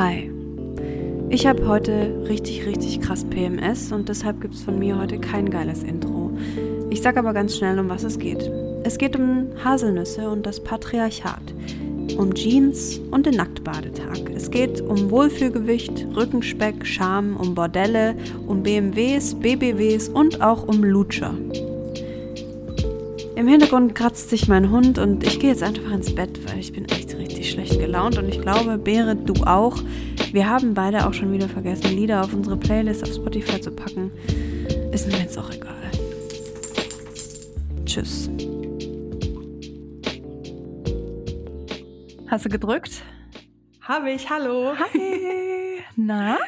Hi. Ich habe heute richtig, richtig krass PMS und deshalb gibt es von mir heute kein geiles Intro. Ich sage aber ganz schnell, um was es geht. Es geht um Haselnüsse und das Patriarchat, um Jeans und den Nacktbadetag. Es geht um Wohlfühlgewicht, Rückenspeck, Scham, um Bordelle, um BMWs, BBWs und auch um Lutscher. Im Hintergrund kratzt sich mein Hund und ich gehe jetzt einfach ins Bett, weil ich bin echt richtig schlecht gelaunt und ich glaube, Berit, du auch. Wir haben beide auch schon wieder vergessen, Lieder auf unsere Playlist auf Spotify zu packen. Ist mir jetzt auch egal. Tschüss. Hast du gedrückt? Habe ich, hallo. Hi. Na?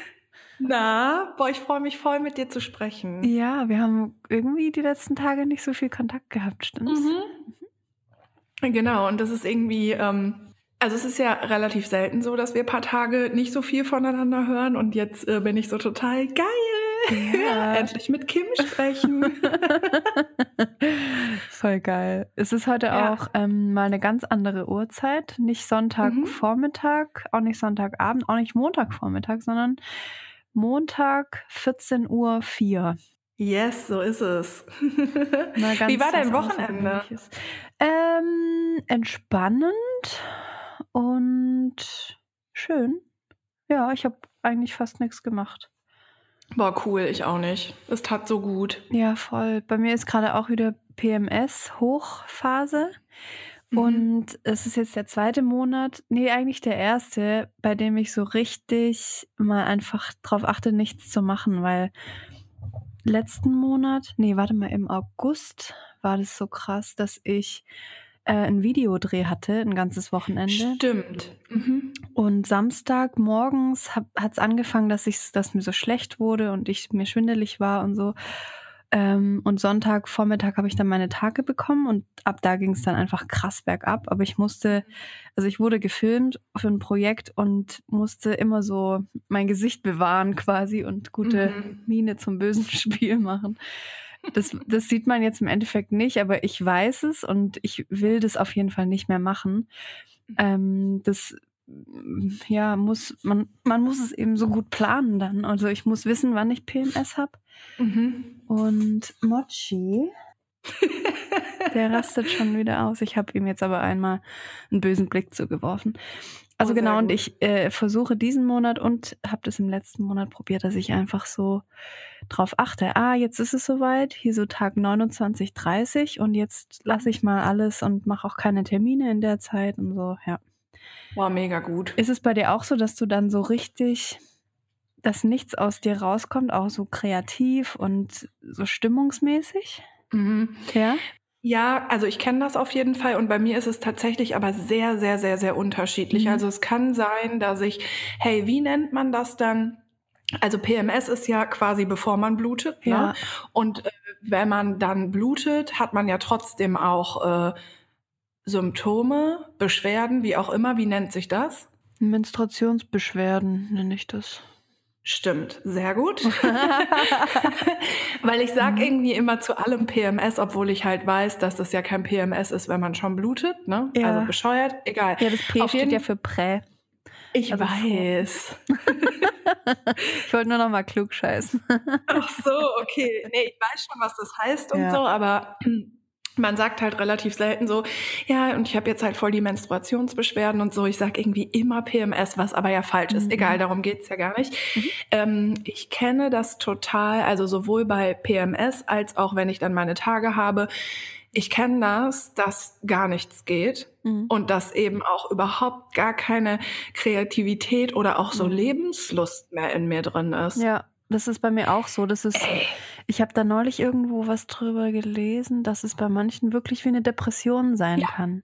Na, boah, ich freue mich voll mit dir zu sprechen. Ja, wir haben irgendwie die letzten Tage nicht so viel Kontakt gehabt, stimmt's? Mhm. Genau, und das ist irgendwie, ähm, also es ist ja relativ selten so, dass wir ein paar Tage nicht so viel voneinander hören und jetzt äh, bin ich so total geil. Ja. Endlich mit Kim sprechen. Voll geil. Es ist heute Ja. auch ähm, mal eine ganz andere Uhrzeit. Nicht Sonntagvormittag, auch nicht Sonntagabend, auch nicht Montagvormittag, sondern Montag 14.04 Uhr. yes, so ist es. Wie war dein Wochenende? Ähm, entspannend und schön. Ja, ich habe eigentlich fast nichts gemacht. Boah, cool, ich auch nicht. Es tat so gut. Ja, voll. Bei mir ist gerade auch wieder PMS-Hochphase. Mhm. Und es ist jetzt der zweite Monat, nee, eigentlich der erste, bei dem ich so richtig mal einfach drauf achte, nichts zu machen, weil letzten Monat, nee, warte mal, im August war das so krass, dass ich äh, einen Videodreh hatte, ein ganzes Wochenende. Stimmt. Mhm. Und Samstag morgens hat es angefangen, dass ich, dass mir so schlecht wurde und ich mir schwindelig war und so. Ähm, und Sonntag Vormittag habe ich dann meine Tage bekommen und ab da ging es dann einfach krass bergab. Aber ich musste, also ich wurde gefilmt für ein Projekt und musste immer so mein Gesicht bewahren quasi und gute Mhm. Miene zum bösen Spiel machen. Das, das sieht man jetzt im Endeffekt nicht, aber ich weiß es und ich will das auf jeden Fall nicht mehr machen. Ähm, das ja muss man man muss es eben so gut planen dann. Also ich muss wissen, wann ich PMS habe. Mhm. Und Mochi, der rastet schon wieder aus. Ich habe ihm jetzt aber einmal einen bösen Blick zugeworfen. Also genau, und ich äh, versuche diesen Monat und habe das im letzten Monat probiert, dass ich einfach so drauf achte. Ah, jetzt ist es soweit, hier so Tag 29, 30 und jetzt lasse ich mal alles und mache auch keine Termine in der Zeit und so, ja. War mega gut. Ist es bei dir auch so, dass du dann so richtig, dass nichts aus dir rauskommt, auch so kreativ und so stimmungsmäßig? Mhm. Ja. Ja, also ich kenne das auf jeden Fall und bei mir ist es tatsächlich aber sehr, sehr, sehr, sehr unterschiedlich. Mhm. Also es kann sein, dass ich, hey, wie nennt man das dann? Also PMS ist ja quasi bevor man blutet. Ja. Ne? Und äh, wenn man dann blutet, hat man ja trotzdem auch äh, Symptome, Beschwerden, wie auch immer. Wie nennt sich das? Menstruationsbeschwerden nenne ich das. Stimmt, sehr gut. Weil ich sag Mhm. irgendwie immer zu allem PMS, obwohl ich halt weiß, dass das ja kein PMS ist, wenn man schon blutet. Ne? Ja. Also bescheuert, egal. Ja, das P Auf steht ja für Prä. Ich also weiß. Ich wollte nur noch mal klug scheißen. Ach so, okay. Nee, ich weiß schon, was das heißt und Ja. so, aber man sagt halt relativ selten so, ja, und ich habe jetzt halt voll die Menstruationsbeschwerden und so. Ich sag irgendwie immer PMS, was aber ja falsch ist. Mhm. Egal, darum geht's ja gar nicht. Mhm. Ähm, ich kenne das total, also sowohl bei PMS als auch wenn ich dann meine Tage habe. Ich kenne das, dass gar nichts geht Mhm. und dass eben auch überhaupt gar keine Kreativität oder auch so Mhm. Lebenslust mehr in mir drin ist. Ja, das ist bei mir auch so. Das ist, Ey. Ich habe da neulich irgendwo was drüber gelesen, dass es bei manchen wirklich wie eine Depression sein Ja, kann.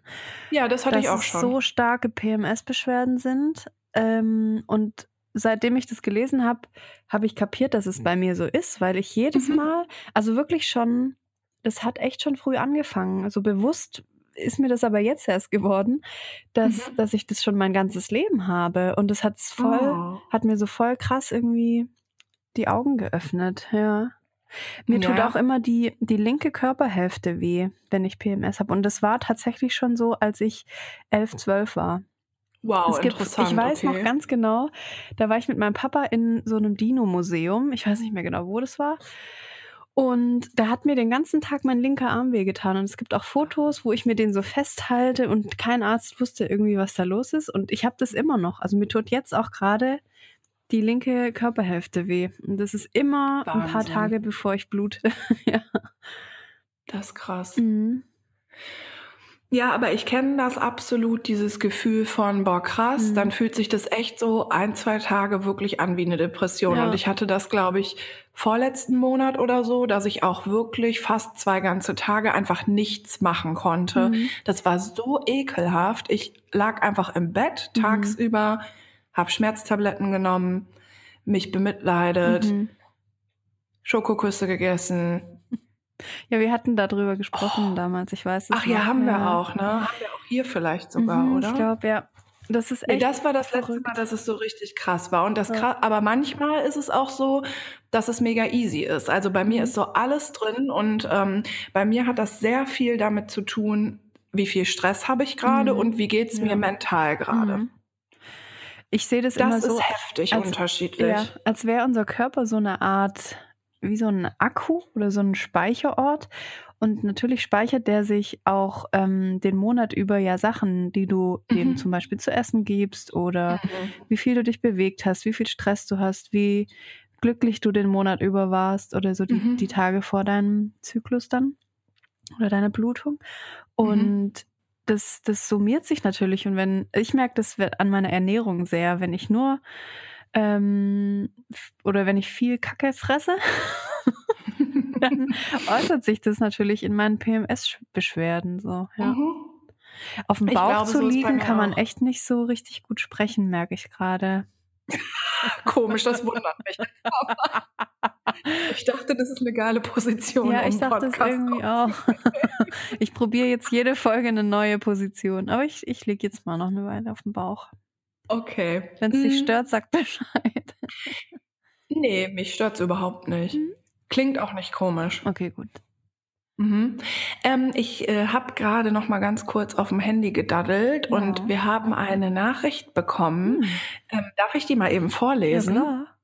Ja, das hatte dass ich auch es schon. so starke PMS-Beschwerden sind. Ähm, und seitdem ich das gelesen habe, habe ich kapiert, dass es bei mir so ist, weil ich jedes Mhm. Mal, also wirklich schon, das hat echt schon früh angefangen. Also bewusst ist mir das aber jetzt erst geworden, dass, Mhm. dass ich das schon mein ganzes Leben habe. Und das hat's voll, Oh. hat mir so voll krass irgendwie die Augen geöffnet, ja. Mir tut Ja. auch immer die, die linke Körperhälfte weh, wenn ich PMS habe. Und das war tatsächlich schon so, als ich elf, zwölf war. Wow, es gibt, interessant. Ich weiß okay. noch ganz genau, da war ich mit meinem Papa in so einem Dino-Museum. Ich weiß nicht mehr genau, wo das war. Und da hat mir den ganzen Tag mein linker Arm wehgetan. Und es gibt auch Fotos, wo ich mir den so festhalte und kein Arzt wusste irgendwie, was da los ist. Und ich habe das immer noch. Also mir tut jetzt auch gerade die linke Körperhälfte weh. Und das ist immer ein paar Wahnsinn. Tage, bevor ich blute. ja. Das ist krass. Mhm. Ja, aber ich kenne das absolut, dieses Gefühl von, boah, krass, Mhm. dann fühlt sich das echt so ein, zwei Tage wirklich an wie eine Depression. Ja. Und ich hatte das, glaube ich, vorletzten Monat oder so, dass ich auch wirklich fast zwei ganze Tage einfach nichts machen konnte. Mhm. Das war so ekelhaft. Ich lag einfach im Bett Mhm. Habe Schmerztabletten genommen, mich bemitleidet, Mhm. Schokoküsse gegessen. Ja, wir hatten darüber gesprochen damals, ich weiß es Ach ja, haben wir auch, ne? Haben wir auch hier vielleicht sogar, Mhm, oder? Ich glaube, ja. Das ist Nee, echt. das war das letzte verrückt. Mal, dass es so richtig krass war. Und das Ja. krass, aber manchmal ist es auch so, dass es mega easy ist. Also bei mir Mhm. ist so alles drin und ähm, bei mir hat das sehr viel damit zu tun, wie viel Stress habe ich gerade Mhm. und wie geht's Ja. mir mental gerade. Mhm. Ich sehe das, Das immer ist so, heftig als- unterschiedlich. ja, als wäre unser Körper so eine Art, wie so ein Akku oder so ein Speicherort. Und natürlich speichert der sich auch ähm, den Monat über ja Sachen, die du dem Mhm. zum Beispiel zu essen gibst oder Mhm. wie viel du dich bewegt hast, wie viel Stress du hast, wie glücklich du den Monat über warst oder so die, Mhm. die Tage vor deinem Zyklus dann oder deiner Blutung. Und das, das summiert sich natürlich. Und wenn, ich merke das wird an meiner Ernährung sehr, wenn ich nur ähm, oder wenn ich viel Kacke fresse, dann äußert sich das natürlich in meinen PMS-Beschwerden. So, ja. Mhm. Auf dem Bauch glaube, zu so liegen kann man auch. echt nicht so richtig gut sprechen, merke ich gerade. Komisch, das wundert mich. ich dachte, das ist eine geile Position. Ja, um ich dachte es irgendwie auch. Ich probiere jetzt jede Folge eine neue Position, aber ich, ich liege jetzt mal noch eine Weile auf dem Bauch. Okay. Wenn es dich Mhm. stört, sag Bescheid. Nee, mich stört's überhaupt nicht. Mhm. Klingt auch nicht komisch. Okay, gut. Mhm. Ähm, ich äh, habe gerade noch mal ganz kurz auf dem Handy gedaddelt Ja. und wir haben eine Nachricht bekommen. Hm. Ähm, darf ich die mal eben Ja, vorlesen? klar.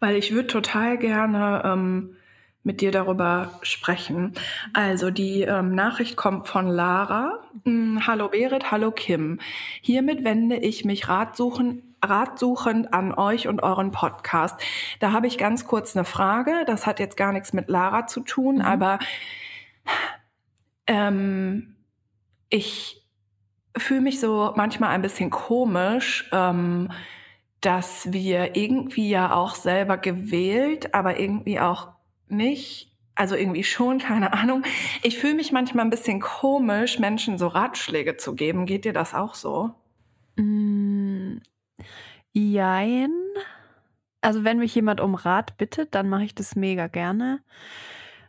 Weil ich würde total gerne ähm, mit dir darüber sprechen. Also die ähm, Nachricht kommt von Lara. Mm, hallo Berit, hallo Kim. Hiermit wende ich mich ratsuchen, ratsuchend an euch und euren Podcast. Da habe ich ganz kurz eine Frage. Das hat jetzt gar nichts mit Lara zu tun, Mhm. aber ähm, ich fühle mich so manchmal ein bisschen komisch, ähm, dass wir irgendwie ja auch selber gewählt, aber irgendwie auch nicht. Also irgendwie schon, keine Ahnung. Ich fühle mich manchmal ein bisschen komisch, Menschen so Ratschläge zu geben. Geht dir das auch so? Mm, Jein. Also wenn mich jemand um Rat bittet, dann mache ich das mega gerne.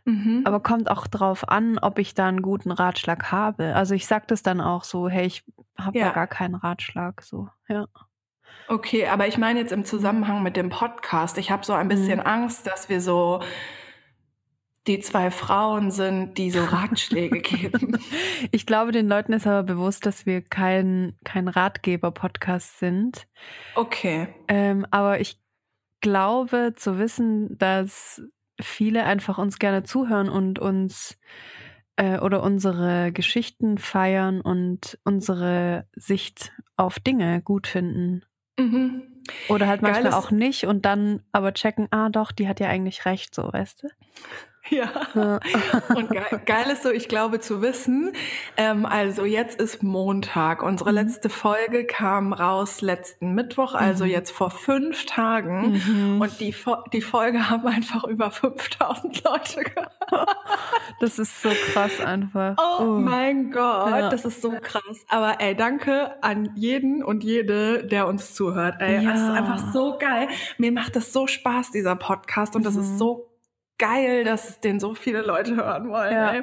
Mhm. Aber kommt auch drauf an, ob ich da einen guten Ratschlag habe. Also ich sag das dann auch so, hey, ich habe Ja. da gar keinen Ratschlag. So, ja. Okay, aber ich meine jetzt im Zusammenhang mit dem Podcast. Ich habe so ein bisschen Mhm. Angst, dass wir so die zwei Frauen sind, die so Ratschläge geben. Ich glaube, den Leuten ist aber bewusst, dass wir kein, kein Ratgeber-Podcast sind. Okay. Ähm, aber ich glaube zu wissen, dass viele einfach uns gerne zuhören und uns äh, oder unsere Geschichten feiern und unsere Sicht auf Dinge gut finden. Mhm. Oder halt manchmal Geiles- auch nicht und dann aber checken, ah doch, die hat ja eigentlich recht, so, weißt du? Ja. Und geil, geil ist so, ich glaube zu wissen, ähm, also jetzt ist Montag. Unsere Mhm. letzte Folge kam raus letzten Mittwoch, also Mhm. jetzt vor fünf Tagen. Mhm. Und die, die Folge haben einfach über 5000 Leute gehört. Das ist so krass einfach. Oh, Oh. mein Gott, Ja. das ist so krass. Aber ey, danke an jeden und jede, der uns zuhört. Ey, Ja. das ist einfach so geil. Mir macht das so Spaß, dieser Podcast. Und das Mhm. ist so geil, dass den so viele Leute hören wollen. Ja.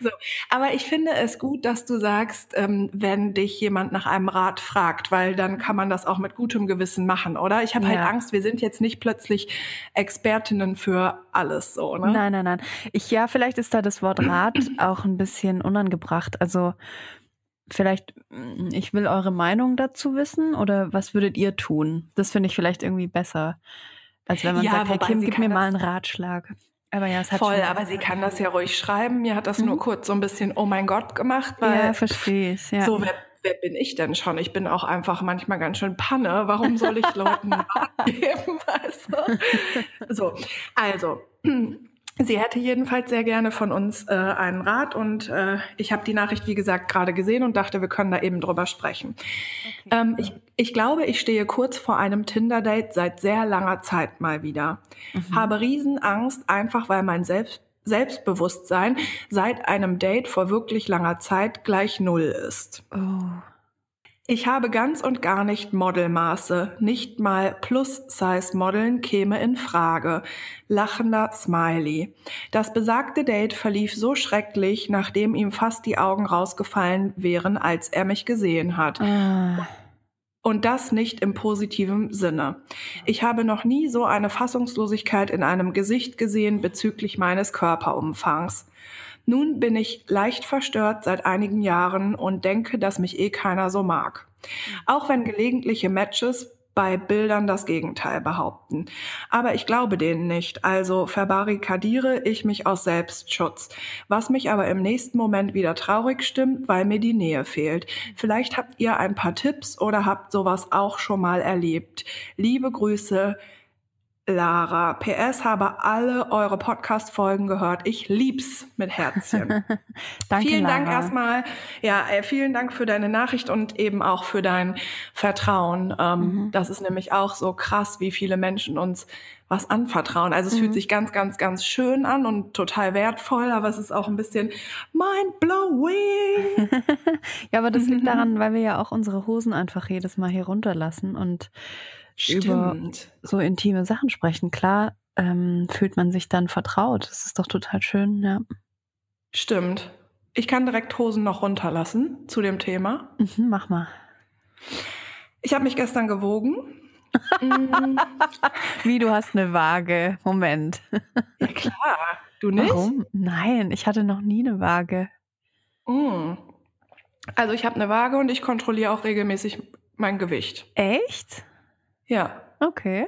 So. Aber ich finde es gut, dass du sagst, ähm, wenn dich jemand nach einem Rat fragt, weil dann kann man das auch mit gutem Gewissen machen, oder? Ich habe halt Ja. Angst, wir sind jetzt nicht plötzlich Expertinnen für alles so, ne? Nein, nein, nein. Ich, ja, vielleicht ist da das Wort Rat auch ein bisschen unangebracht. Also vielleicht, mm, ich will eure Meinung dazu wissen oder was würdet ihr tun? Das finde ich vielleicht irgendwie besser, als wenn man ja, sagt, Herr Kim, gib mir mal einen Ratschlag. Aber ja, es hat voll, aber sie kann das ja ruhig schreiben. Mir hat das mhm. nur kurz so ein bisschen Oh mein Gott gemacht, weil ja, verstehe ich. Ja. So wer, wer bin ich denn schon? Ich bin auch einfach manchmal ganz schön Panne. Warum soll ich Leuten geben? Weißt du? So, also Sie hätte jedenfalls sehr gerne von uns äh, einen Rat und äh, ich habe die Nachricht, wie gesagt, gerade gesehen und dachte, wir können da eben drüber sprechen. Okay. Ähm, ich, ich glaube, ich stehe kurz vor einem Tinder-Date seit sehr langer Zeit mal wieder. Mhm. Habe Riesenangst, einfach weil mein Selbst Selbstbewusstsein seit einem Date vor wirklich langer Zeit gleich null ist. Oh. Ich habe ganz und gar nicht Modelmaße, nicht mal Plus-Size-Modeln käme in Frage. Lachender Smiley. Das besagte Date verlief so schrecklich, nachdem ihm fast die Augen rausgefallen wären, als er mich gesehen hat. Ah. Und das nicht im positiven Sinne. Ich habe noch nie so eine Fassungslosigkeit in einem Gesicht gesehen bezüglich meines Körperumfangs. Nun bin ich leicht verstört seit einigen Jahren und denke, dass mich eh keiner so mag. Auch wenn gelegentliche Matches bei Bildern das Gegenteil behaupten. Aber ich glaube denen nicht, also verbarrikadiere ich mich aus Selbstschutz, was mich aber im nächsten Moment wieder traurig stimmt, weil mir die Nähe fehlt. Vielleicht habt ihr ein paar Tipps oder habt sowas auch schon mal erlebt. Liebe Grüße, Lara. PS habe alle eure Podcast-Folgen gehört. Ich lieb's mit Herzchen. Danke, vielen Lara. Dank erstmal. Ja, äh, vielen Dank für deine Nachricht und eben auch für dein Vertrauen. Ähm, mhm. Das ist nämlich auch so krass, wie viele Menschen uns was anvertrauen. Also es mhm. fühlt sich ganz, ganz, ganz schön an und total wertvoll, aber es ist auch ein bisschen mind-blowing. ja, aber das liegt daran, weil wir ja auch unsere Hosen einfach jedes Mal hier runterlassen und Stimmt. über so intime Sachen sprechen. Klar ähm, fühlt man sich dann vertraut. Das ist doch total schön, ja. Stimmt. Ich kann direkt Hosen noch runterlassen zu dem Thema. Mhm, mach mal. Ich habe mich gestern gewogen. Wie, du hast eine Waage. Moment. ja, klar. Du nicht? Warum? Nein, ich hatte noch nie eine Waage. Mm. Also ich habe eine Waage und ich kontrolliere auch regelmäßig mein Gewicht. Echt? Ja. Okay.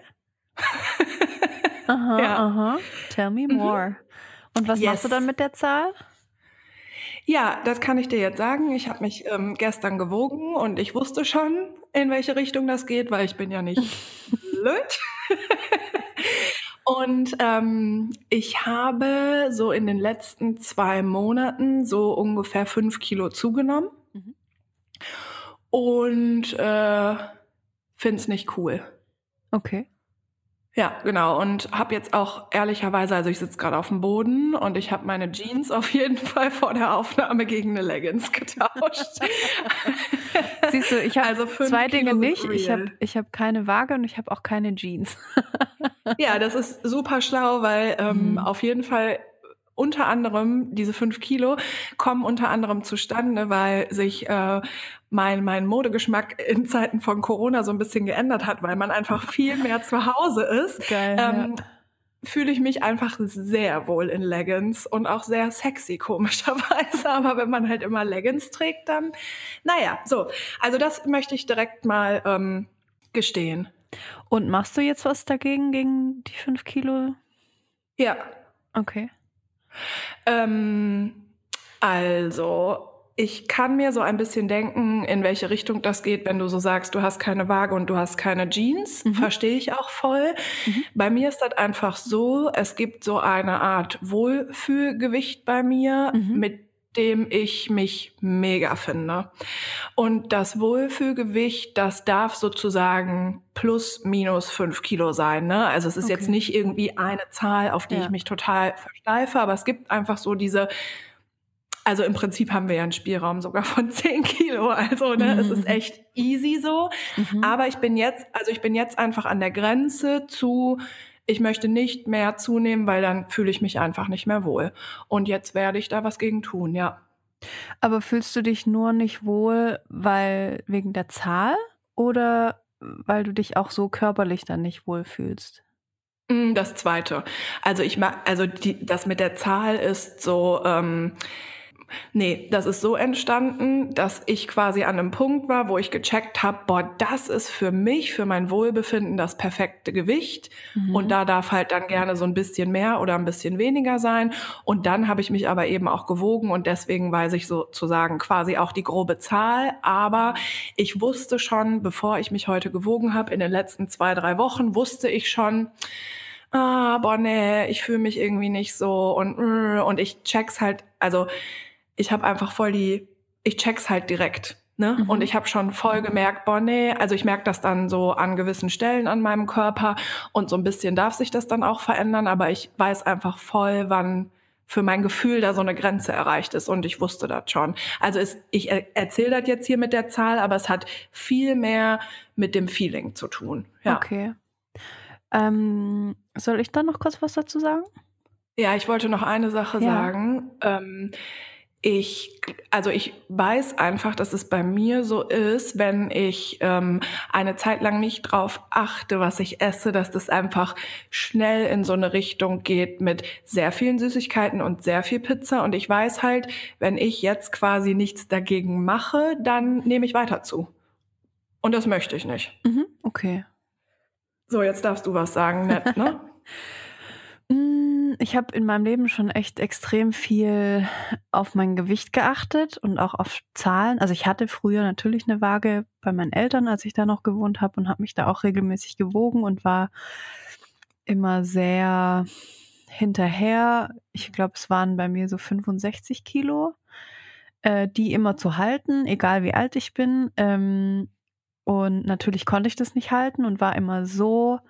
aha, ja. aha. Tell me mhm. more. Mhm. Und was yes. machst du dann mit der Zahl? Ja, das kann ich dir jetzt sagen. Ich habe mich ähm, gestern gewogen und ich wusste schon, in welche Richtung das geht, weil ich bin ja nicht blöd. und ähm, ich habe so in den letzten zwei Monaten so ungefähr fünf Kilo zugenommen. Mhm. Und äh, finde es nicht cool. Okay. Ja, genau. Und habe jetzt auch ehrlicherweise, also ich sitze gerade auf dem Boden und ich habe meine Jeans auf jeden Fall vor der Aufnahme gegen eine Leggings getauscht. Siehst du, ich habe also zwei Dinge nicht. Real. Ich habe ich hab keine Waage und ich habe auch keine Jeans. ja, das ist super schlau, weil ähm, mhm. auf jeden Fall unter anderem, diese fünf Kilo kommen unter anderem zustande, weil sich äh, mein, mein Modegeschmack in Zeiten von Corona so ein bisschen geändert hat, weil man einfach viel mehr zu Hause ist. Geil, ähm, ja fühle ich mich einfach sehr wohl in Leggings und auch sehr sexy komischerweise. Aber wenn man halt immer Leggings trägt, dann, naja, so. Also das möchte ich direkt mal ähm, gestehen. Und machst du jetzt was dagegen, gegen die fünf Kilo? Ja. Okay. Ähm, also, ich kann mir so ein bisschen denken, in welche Richtung das geht, wenn du so sagst, du hast keine Waage und du hast keine Jeans. Mhm. Verstehe ich auch voll. Mhm. Bei mir ist das einfach so, es gibt so eine Art Wohlfühlgewicht bei mir, mhm. mit dem ich mich mega finde. Und das Wohlfühlgewicht, das darf sozusagen plus minus fünf Kilo sein. Ne? Also es ist okay. jetzt nicht irgendwie eine Zahl, auf die ja. ich mich total versteife, aber es gibt einfach so diese also im Prinzip haben wir ja einen Spielraum sogar von zehn Kilo. Also ne, mhm. es ist mhm. echt easy so. Mhm. Aber ich bin jetzt, also ich bin jetzt einfach an der Grenze zu, ich möchte nicht mehr zunehmen, weil dann fühle ich mich einfach nicht mehr wohl. Und jetzt werde ich da was gegen tun, ja. Aber fühlst du dich nur nicht wohl, weil wegen der Zahl oder weil du dich auch so körperlich dann nicht wohl fühlst? Mm, das zweite. Also ich mag, also die, das mit der Zahl ist so, ähm, Nee, das ist so entstanden, dass ich quasi an einem Punkt war, wo ich gecheckt habe, boah, das ist für mich, für mein Wohlbefinden das perfekte Gewicht. Mhm. Und da darf halt dann gerne so ein bisschen mehr oder ein bisschen weniger sein. Und dann habe ich mich aber eben auch gewogen und deswegen weiß ich sozusagen quasi auch die grobe Zahl. Aber ich wusste schon, bevor ich mich heute gewogen habe, in den letzten zwei, drei Wochen, wusste ich schon, ah, boah, nee, ich fühle mich irgendwie nicht so und, und ich check's halt, also ich habe einfach voll die, ich check's halt direkt. Ne? Mhm. Und ich habe schon voll gemerkt, boah, nee, also ich merke das dann so an gewissen Stellen an meinem Körper und so ein bisschen darf sich das dann auch verändern, aber ich weiß einfach voll, wann für mein Gefühl da so eine Grenze erreicht ist und ich wusste das schon. Also es, ich erzähle das jetzt hier mit der Zahl, aber es hat viel mehr mit dem Feeling zu tun. Ja. Okay. Ähm, soll ich da noch kurz was dazu sagen? Ja, ich wollte noch eine Sache ja. sagen. Ähm, ich, also ich weiß einfach, dass es bei mir so ist, wenn ich ähm, eine Zeit lang nicht drauf achte, was ich esse, dass das einfach schnell in so eine Richtung geht mit sehr vielen Süßigkeiten und sehr viel Pizza. Und ich weiß halt, wenn ich jetzt quasi nichts dagegen mache, dann nehme ich weiter zu. Und das möchte ich nicht. Mhm, okay. So, jetzt darfst du was sagen, nett, ne? Ich habe in meinem Leben schon echt extrem viel auf mein Gewicht geachtet und auch auf Zahlen. Also ich hatte früher natürlich eine Waage bei meinen Eltern, als ich da noch gewohnt habe und habe mich da auch regelmäßig gewogen und war immer sehr hinterher. Ich glaube, es waren bei mir so 65 Kilo, äh, die immer zu halten, egal wie alt ich bin. Ähm, und natürlich konnte ich das nicht halten und war immer so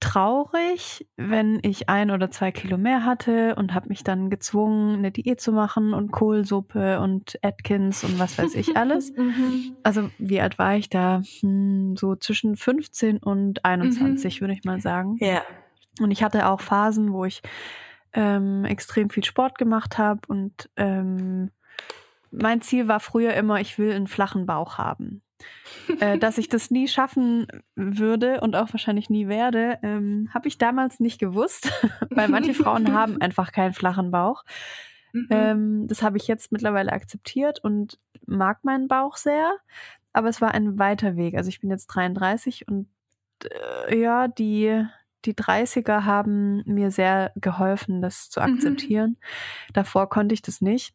traurig, wenn ich ein oder zwei Kilo mehr hatte und habe mich dann gezwungen, eine Diät zu machen und Kohlsuppe und Atkins und was weiß ich alles. mhm. Also wie alt war ich da? Hm, so zwischen 15 und 21, mhm. würde ich mal sagen. Ja. Und ich hatte auch Phasen, wo ich ähm, extrem viel Sport gemacht habe und ähm, mein Ziel war früher immer, ich will einen flachen Bauch haben äh, dass ich das nie schaffen würde und auch wahrscheinlich nie werde, ähm, habe ich damals nicht gewusst, weil manche Frauen haben einfach keinen flachen Bauch. Mhm. Ähm, das habe ich jetzt mittlerweile akzeptiert und mag meinen Bauch sehr, aber es war ein weiter Weg. Also ich bin jetzt 33 und äh, ja, die die 30er haben mir sehr geholfen, das zu mhm. akzeptieren. Mhm. Davor konnte ich das nicht.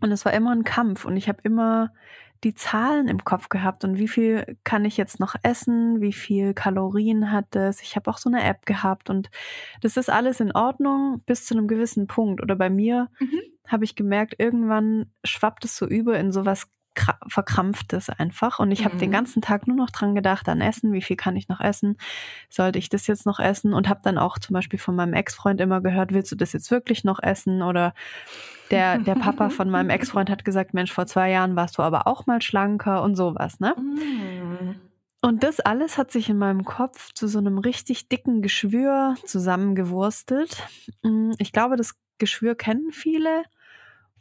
Und es war immer ein Kampf und ich habe immer die Zahlen im Kopf gehabt und wie viel kann ich jetzt noch essen, wie viel Kalorien hat es. Ich habe auch so eine App gehabt und das ist alles in Ordnung bis zu einem gewissen Punkt. Oder bei mir mhm. habe ich gemerkt, irgendwann schwappt es so über in sowas verkrampftes einfach. Und ich habe den mhm. ganzen Tag nur noch dran gedacht, an Essen, wie viel kann ich noch essen? Sollte ich das jetzt noch essen? Und habe dann auch zum Beispiel von meinem Ex-Freund immer gehört, willst du das jetzt wirklich noch essen? Oder der, der Papa von meinem Ex-Freund hat gesagt, Mensch, vor zwei Jahren warst du aber auch mal schlanker und sowas, ne? Mhm. Und das alles hat sich in meinem Kopf zu so einem richtig dicken Geschwür zusammengewurstet. Mm, ich glaube, das Geschwür kennen viele.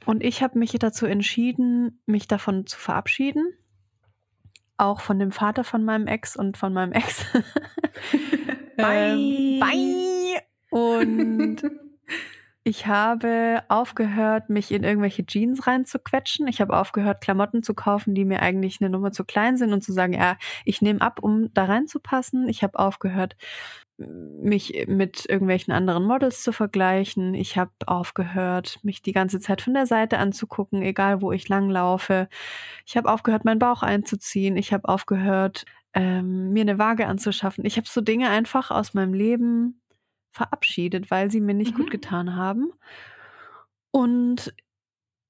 Und ich habe mich dazu entschieden, mich davon zu verabschieden. Auch von dem Vater von meinem Ex und von meinem Ex. bye. ähm, bye. Und ich habe aufgehört, mich in irgendwelche Jeans reinzuquetschen. Ich habe aufgehört, Klamotten zu kaufen, die mir eigentlich eine Nummer zu klein sind und zu sagen, ja, ich nehme ab, um da reinzupassen. Ich habe aufgehört, mich mit irgendwelchen anderen Models zu vergleichen. Ich habe aufgehört, mich die ganze Zeit von der Seite anzugucken, egal wo ich langlaufe. Ich habe aufgehört, meinen Bauch einzuziehen. Ich habe aufgehört, ähm, mir eine Waage anzuschaffen. Ich habe so Dinge einfach aus meinem Leben verabschiedet, weil sie mir nicht mhm. gut getan haben. Und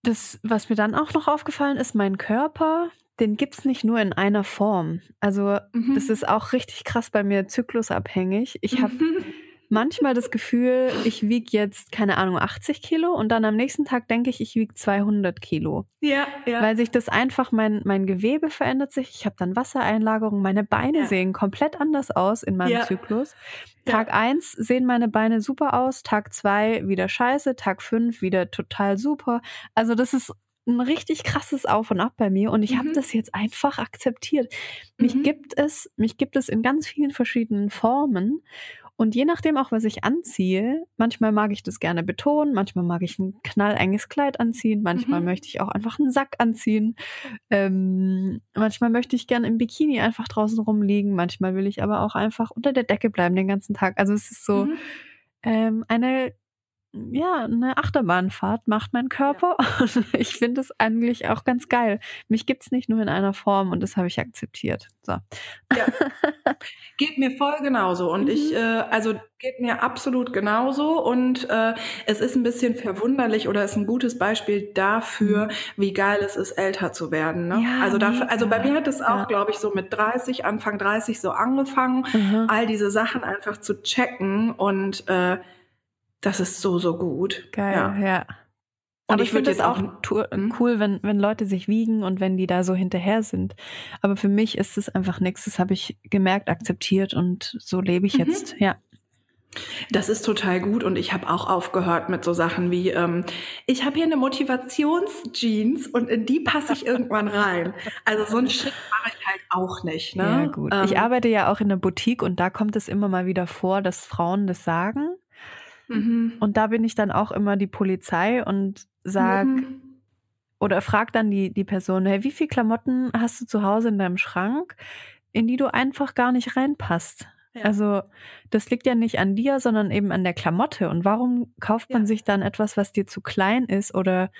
das, was mir dann auch noch aufgefallen ist, mein Körper, den gibt es nicht nur in einer Form. Also mhm. das ist auch richtig krass bei mir zyklusabhängig. Ich habe manchmal das Gefühl, ich wiege jetzt, keine Ahnung, 80 Kilo und dann am nächsten Tag denke ich, ich wiege 200 Kilo. Ja, ja. Weil sich das einfach, mein, mein Gewebe verändert sich. Ich habe dann Wassereinlagerung. Meine Beine ja. sehen komplett anders aus in meinem ja. Zyklus. Tag ja. 1 sehen meine Beine super aus, Tag 2 wieder scheiße, Tag 5 wieder total super. Also das ist ein richtig krasses Auf und Ab bei mir und ich mhm. habe das jetzt einfach akzeptiert. Mich mhm. gibt es, mich gibt es in ganz vielen verschiedenen Formen Und je nachdem auch, was ich anziehe, manchmal mag ich das gerne betonen, manchmal mag ich ein knallenges Kleid anziehen, manchmal Mhm. möchte ich auch einfach einen Sack anziehen, ähm, manchmal möchte ich gerne im Bikini einfach draußen rumliegen, manchmal will ich aber auch einfach unter der Decke bleiben den ganzen Tag. Also es ist so Mhm. ähm, eine ja, eine Achterbahnfahrt macht mein Körper. Und ich finde es eigentlich auch ganz geil. Mich gibt's nicht nur in einer Form und das habe ich akzeptiert. So. Geht mir voll genauso. Und Mhm. ich, äh, also geht mir absolut genauso. Und äh, es ist ein bisschen verwunderlich oder ist ein gutes Beispiel dafür, wie geil es ist, älter zu werden. Ne? Mhm. Ja, also, dafür, also bei mir hat es auch, Ja. glaube ich, so mit 30, Anfang 30 so angefangen, Mhm. all diese Sachen einfach zu checken. Und äh, das ist so, so gut. Geil, Ja. ja. Und Aber ich ich finde es auch Hm? cool, wenn, wenn Leute sich wiegen und wenn die da so hinterher sind. Aber für mich ist es einfach nichts. Das habe ich gemerkt, akzeptiert und so lebe ich Mhm. jetzt. Ja. Das ist total gut und ich habe auch aufgehört mit so Sachen wie, ähm, ich habe hier eine Motivationsjeans und in die passe ich irgendwann rein. Also so einen Shit mache ich halt auch nicht. Ne? Ja, gut. ich Ähm, arbeite ja auch in der Boutique und da kommt es immer mal wieder vor, dass Frauen das sagen. Mhm. Und da bin ich dann auch immer die Polizei und sag Mhm. oder frag dann die, die Person, hey, wie viel Klamotten hast du zu Hause in deinem Schrank, in die du einfach gar nicht reinpasst? Ja. Also das liegt ja nicht an dir, sondern eben an der Klamotte. Und warum kauft man Ja. sich dann etwas, was dir zu klein ist oder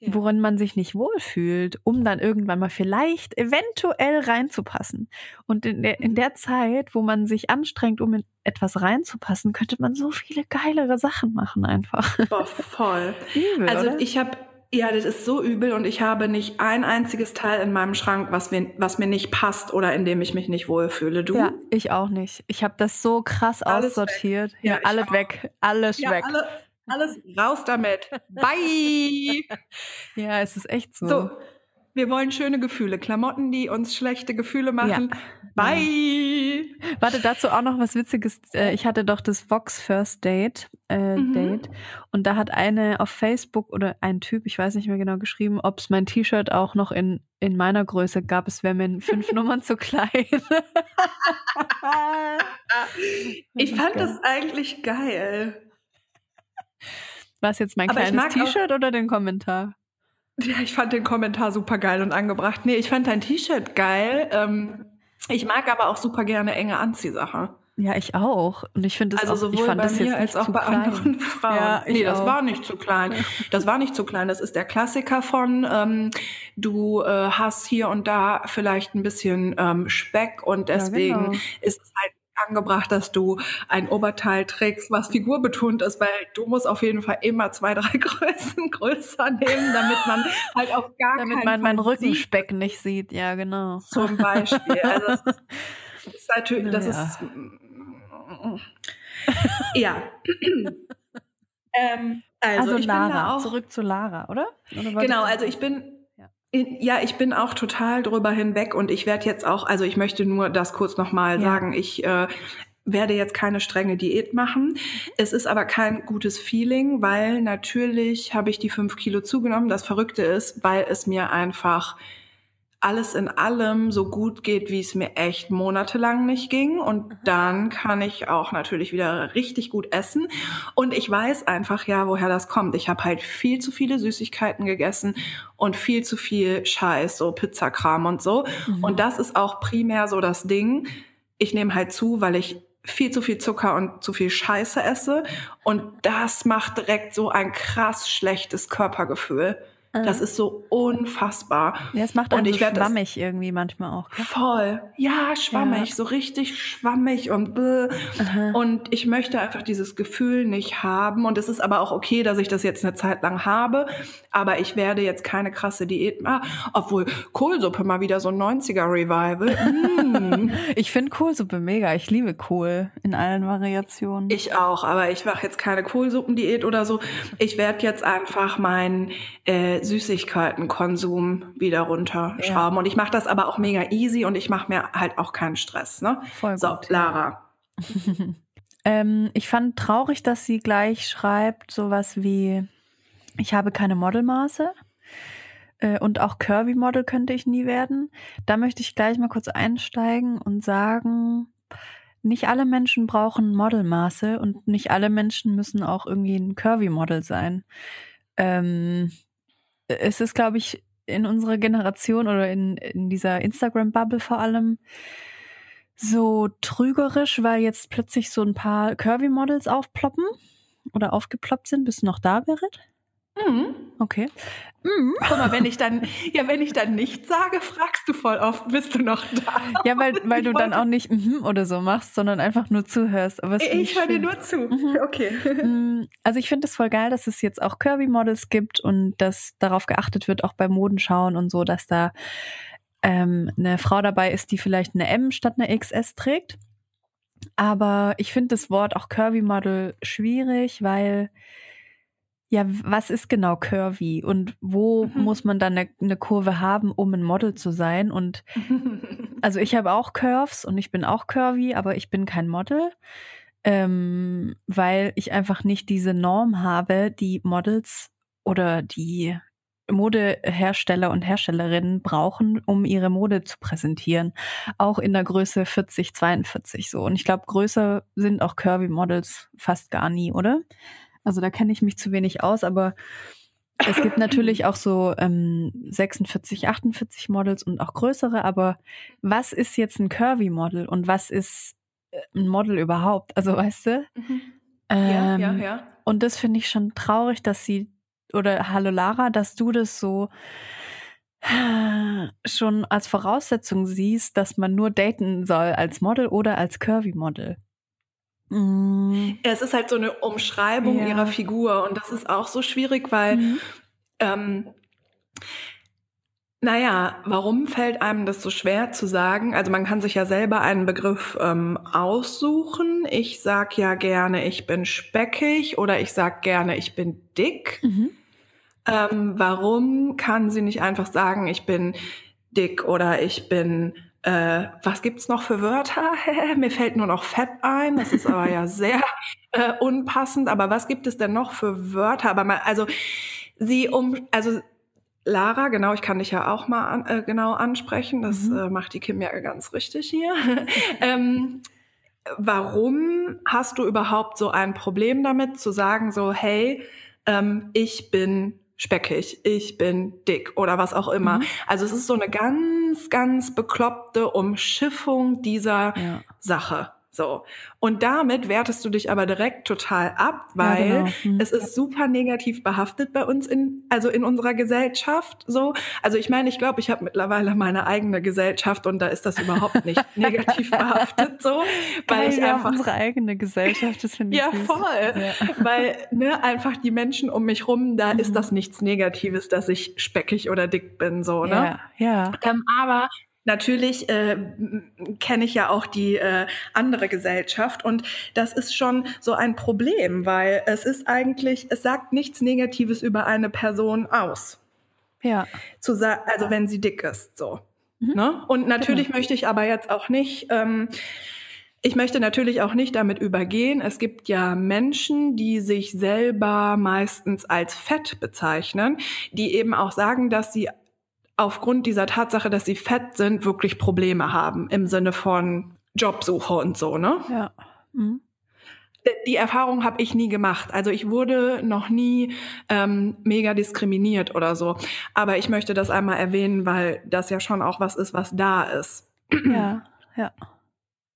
Ja. worin man sich nicht wohlfühlt, um dann irgendwann mal vielleicht eventuell reinzupassen? Und in der, in Mhm. der Zeit, wo man sich anstrengt, um in etwas reinzupassen, könnte man so viele geilere Sachen machen einfach. Boah, voll. Übel, Also oder? ich habe, ja, das ist so übel und ich habe nicht ein einziges Teil in meinem Schrank, was mir, was mir nicht passt oder in dem ich mich nicht wohlfühle. Du? Ja, ich auch nicht. Ich habe das so krass Alles aussortiert. weg. Ja, Ja, alles auch. weg. Alles Ja, weg. alle, alles raus damit. Bye! Ja, es ist echt so. So, wir wollen schöne Gefühle. Klamotten, die uns schlechte Gefühle machen. Bye! Warte, dazu auch noch was Witziges. Äh, Ich hatte doch das Vox First Date, äh, Mhm. Date und da hat eine auf Facebook oder ein Typ, ich weiß nicht mehr genau, geschrieben, ob es mein T-Shirt auch noch in, in meiner Größe gab. Es wäre mir in fünf Nummern zu klein. Ich fand das eigentlich geil. War es jetzt mein Aber kleines T-Shirt oder den Kommentar? Ja, ich fand den Kommentar super geil und angebracht. Nee, ich fand dein T-Shirt geil. Ähm, ich mag aber auch super gerne enge Anziehsachen. Ja, ich auch. Und ich finde das Also auch, ich sowohl fand bei das mir als auch bei klein. anderen Frauen. Ja, nee, das auch. war nicht zu klein. Das war nicht zu klein. Das ist der Klassiker von, ähm, du äh, hast hier und da vielleicht ein bisschen ähm, Speck und Ja, deswegen genau. ist es halt angebracht, dass du ein Oberteil trägst, was figurbetont ist, weil du musst auf jeden Fall immer zwei, drei Größen größer nehmen, damit man halt auf gar Damit keinen man meinen Fall sieht, Rückenspeck nicht sieht. Ja, genau. zum Beispiel. Also das ist, das ist natürlich, das Naja. ist ja. ähm, also, Also, Lara, auch zurück zu Lara, oder? oder genau. Also ich bin Ja. ich bin auch total drüber hinweg und ich werde jetzt auch, also ich möchte nur das kurz nochmal Ja. sagen. Ich äh, werde jetzt keine strenge Diät machen. Es ist aber kein gutes Feeling, weil natürlich habe ich die fünf Kilo zugenommen. Das Verrückte ist, weil es mir einfach alles in allem so gut geht, wie es mir echt monatelang nicht ging. Und dann kann ich auch natürlich wieder richtig gut essen. Und ich weiß einfach ja, woher das kommt. Ich habe halt viel zu viele Süßigkeiten gegessen und viel zu viel Scheiß, so Pizzakram und so. Mhm. Und das ist auch primär so das Ding. Ich nehme halt zu, weil ich viel zu viel Zucker und zu viel Scheiße esse. Und das macht direkt so ein krass schlechtes Körpergefühl. Das ist so unfassbar. Ja, es macht Und einen ich so schwammig irgendwie manchmal auch. gell? Voll. Ja, schwammig, Ja. so richtig schwammig und. Aha. Und ich möchte einfach dieses Gefühl nicht haben. Und es ist aber auch okay, dass ich das jetzt eine Zeit lang habe. Aber ich werde jetzt keine krasse Diät mehr. Obwohl Kohlsuppe mal wieder so ein 90er-Revival. Mm. Ich finde Kohlsuppe mega. Ich liebe Kohl in allen Variationen. Ich auch, aber ich mache jetzt keine Kohlsuppendiät oder so. Ich werde jetzt einfach meinen äh, Süßigkeitenkonsum wieder runterschrauben. Und ich mache das aber auch mega easy und ich mache mir halt auch keinen Stress. Ne? Voll So, gut. Lara. Ähm, ich fand traurig, dass sie gleich schreibt sowas wie, ich habe keine Modelmaße äh, und auch Curvy-Model könnte ich nie werden. Da möchte ich gleich mal kurz einsteigen und sagen, nicht alle Menschen brauchen Modelmaße und nicht alle Menschen müssen auch irgendwie ein Curvy-Model sein. Ähm, es ist, glaube ich, in unserer Generation oder in, in dieser Instagram-Bubble vor allem so trügerisch, weil jetzt plötzlich so ein paar Curvy-Models aufploppen oder aufgeploppt sind. Bist du noch da, Berit? Mhm. Okay. Mhm. Guck mal, wenn ich dann, ja, wenn ich dann nichts sage, fragst du voll oft, bist du noch da? Ja, weil, weil du dann auch nicht mhm oder so machst, sondern einfach nur zuhörst. Aber ich höre dir nur zu. Mhm. Okay. Mm, also ich finde es voll geil, dass es jetzt auch Curvy-Models gibt und dass darauf geachtet wird, auch bei Modenschauen und so, dass da ähm, eine Frau dabei ist, die vielleicht eine M statt eine XS trägt. Aber ich finde das Wort auch Curvy-Model schwierig, weil ja, was ist genau curvy und wo mhm. muss man dann eine, eine, Kurve haben, um ein Model zu sein? Und also ich habe auch Curves und ich bin auch curvy, aber ich bin kein Model, ähm, weil ich einfach nicht diese Norm habe, die Models oder die Modehersteller und Herstellerinnen brauchen, um ihre Mode zu präsentieren. Auch in der Größe 40, 42 so. Und ich glaube, größer sind auch Curvy Models fast gar nie, oder? Also da kenne ich mich zu wenig aus, aber es gibt natürlich auch so ähm, 46, 48 Models und auch größere, aber was ist jetzt ein Curvy-Model und was ist äh, ein Model überhaupt? Also weißt du? Mhm. Ähm, ja, ja, ja. Und das finde ich schon traurig, dass sie, oder hallo Lara, dass du das so schon als Voraussetzung siehst, dass man nur daten soll als Model oder als Curvy-Model. Mhm. Es ist halt so eine Umschreibung ja. ihrer Figur und das ist auch so schwierig, weil, mhm. ähm, naja, warum fällt einem das so schwer zu sagen? Also man kann sich ja selber einen Begriff ähm, aussuchen. Ich sag ja gerne, ich bin speckig oder ich sag gerne, ich bin dick. Mhm. Ähm, warum kann sie nicht einfach sagen, ich bin dick oder ich bin äh, was gibt's noch für Wörter? Mir fällt nur noch Fett ein. Das ist aber ja sehr äh, unpassend. Aber was gibt es denn noch für Wörter? Aber mal, also sie um, also Lara, genau, ich kann dich ja auch mal an, äh, genau ansprechen. Das mhm. äh, macht die Kim ja ganz richtig hier. ähm, warum hast du überhaupt so ein Problem damit zu sagen, so, hey, ähm, ich bin speckig, ich bin dick oder was auch immer. Mhm. Also es ist so eine ganz, ganz bekloppte Umschiffung dieser ja. Sache. So. Und damit wertest du dich aber direkt total ab, weil ja, genau. mhm. es ist super negativ behaftet bei uns in, also in unserer Gesellschaft, so. Also ich meine, ich glaube, ich habe mittlerweile meine eigene Gesellschaft und da ist das überhaupt nicht negativ behaftet, so. Weil Geil, ich einfach. unsere eigene Gesellschaft, das finde ich Ja, süß. voll. Ja. Weil, ne, einfach die Menschen um mich rum, da mhm. ist das nichts Negatives, dass ich speckig oder dick bin, so, ne? Ja, ja. Ähm, aber Natürlich äh, kenne ich ja auch die äh, andere Gesellschaft und das ist schon so ein Problem, weil es ist eigentlich, es sagt nichts Negatives über eine Person aus. Ja. Zu also wenn sie dick ist, so. Mhm. Ne? Und natürlich genau. möchte ich aber jetzt auch nicht, ähm, ich möchte natürlich auch nicht damit übergehen. Es gibt ja Menschen, die sich selber meistens als fett bezeichnen, die eben auch sagen, dass sie aufgrund dieser Tatsache, dass sie fett sind, wirklich Probleme haben im Sinne von Jobsuche und so, ne? Ja. Mhm. Die Erfahrung habe ich nie gemacht. Also ich wurde noch nie ähm, mega diskriminiert oder so. Aber ich möchte das einmal erwähnen, weil das ja schon auch was ist, was da ist. Ja, ja.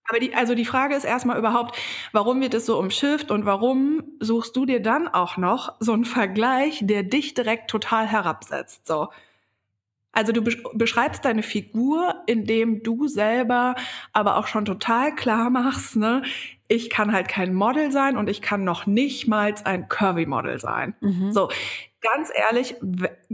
Aber die, also die Frage ist erstmal überhaupt, warum wird es so umschifft und warum suchst du dir dann auch noch so einen Vergleich, der dich direkt total herabsetzt? So, also du beschreibst deine Figur, indem du selber aber auch schon total klar machst, ne, ich kann halt kein Model sein und ich kann noch nicht mal ein Curvy-Model sein. Mhm. So, ganz ehrlich,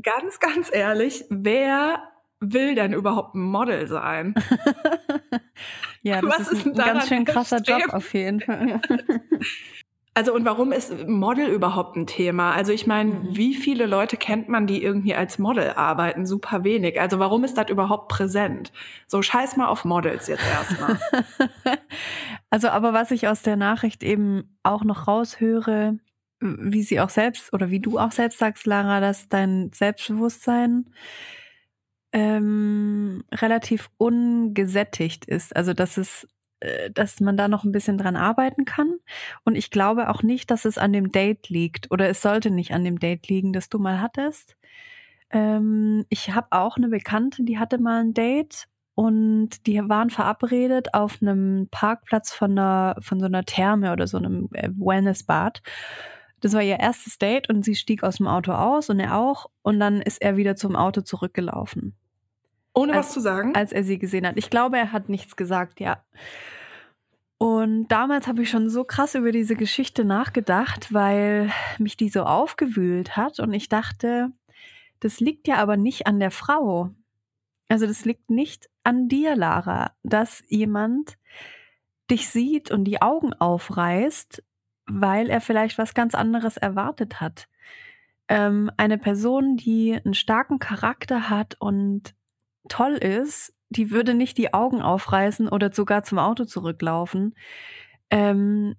ganz, ganz ehrlich, wer will denn überhaupt ein Model sein? ja, das Was ist ein ganz schön krasser Job auf jeden Fall. Also und warum ist Model überhaupt ein Thema? Also ich meine, mhm. wie viele Leute kennt man, die irgendwie als Model arbeiten? Super wenig. Also warum ist das überhaupt präsent? So scheiß mal auf Models jetzt erstmal. also aber was ich aus der Nachricht eben auch noch raushöre, wie sie auch selbst oder wie du auch selbst sagst, Lara, dass dein Selbstbewusstsein ähm, relativ ungesättigt ist. Also dass es dass man da noch ein bisschen dran arbeiten kann. Und ich glaube auch nicht, dass es an dem Date liegt oder es sollte nicht an dem Date liegen, das du mal hattest. Ähm, ich habe auch eine Bekannte, die hatte mal ein Date und die waren verabredet auf einem Parkplatz von einer, von so einer Therme oder so einem äh, Wellnessbad. Das war ihr erstes Date und sie stieg aus dem Auto aus und er auch und dann ist er wieder zum Auto zurückgelaufen. Ohne als, was zu sagen? Als er sie gesehen hat. Ich glaube, er hat nichts gesagt, ja. Und damals habe ich schon so krass über diese Geschichte nachgedacht, weil mich die so aufgewühlt hat und ich dachte, das liegt ja aber nicht an der Frau. Also das liegt nicht an dir, Lara, dass jemand dich sieht und die Augen aufreißt, weil er vielleicht was ganz anderes erwartet hat. Ähm, eine Person, die einen starken Charakter hat und toll ist, die würde nicht die Augen aufreißen oder sogar zum Auto zurücklaufen. Ähm,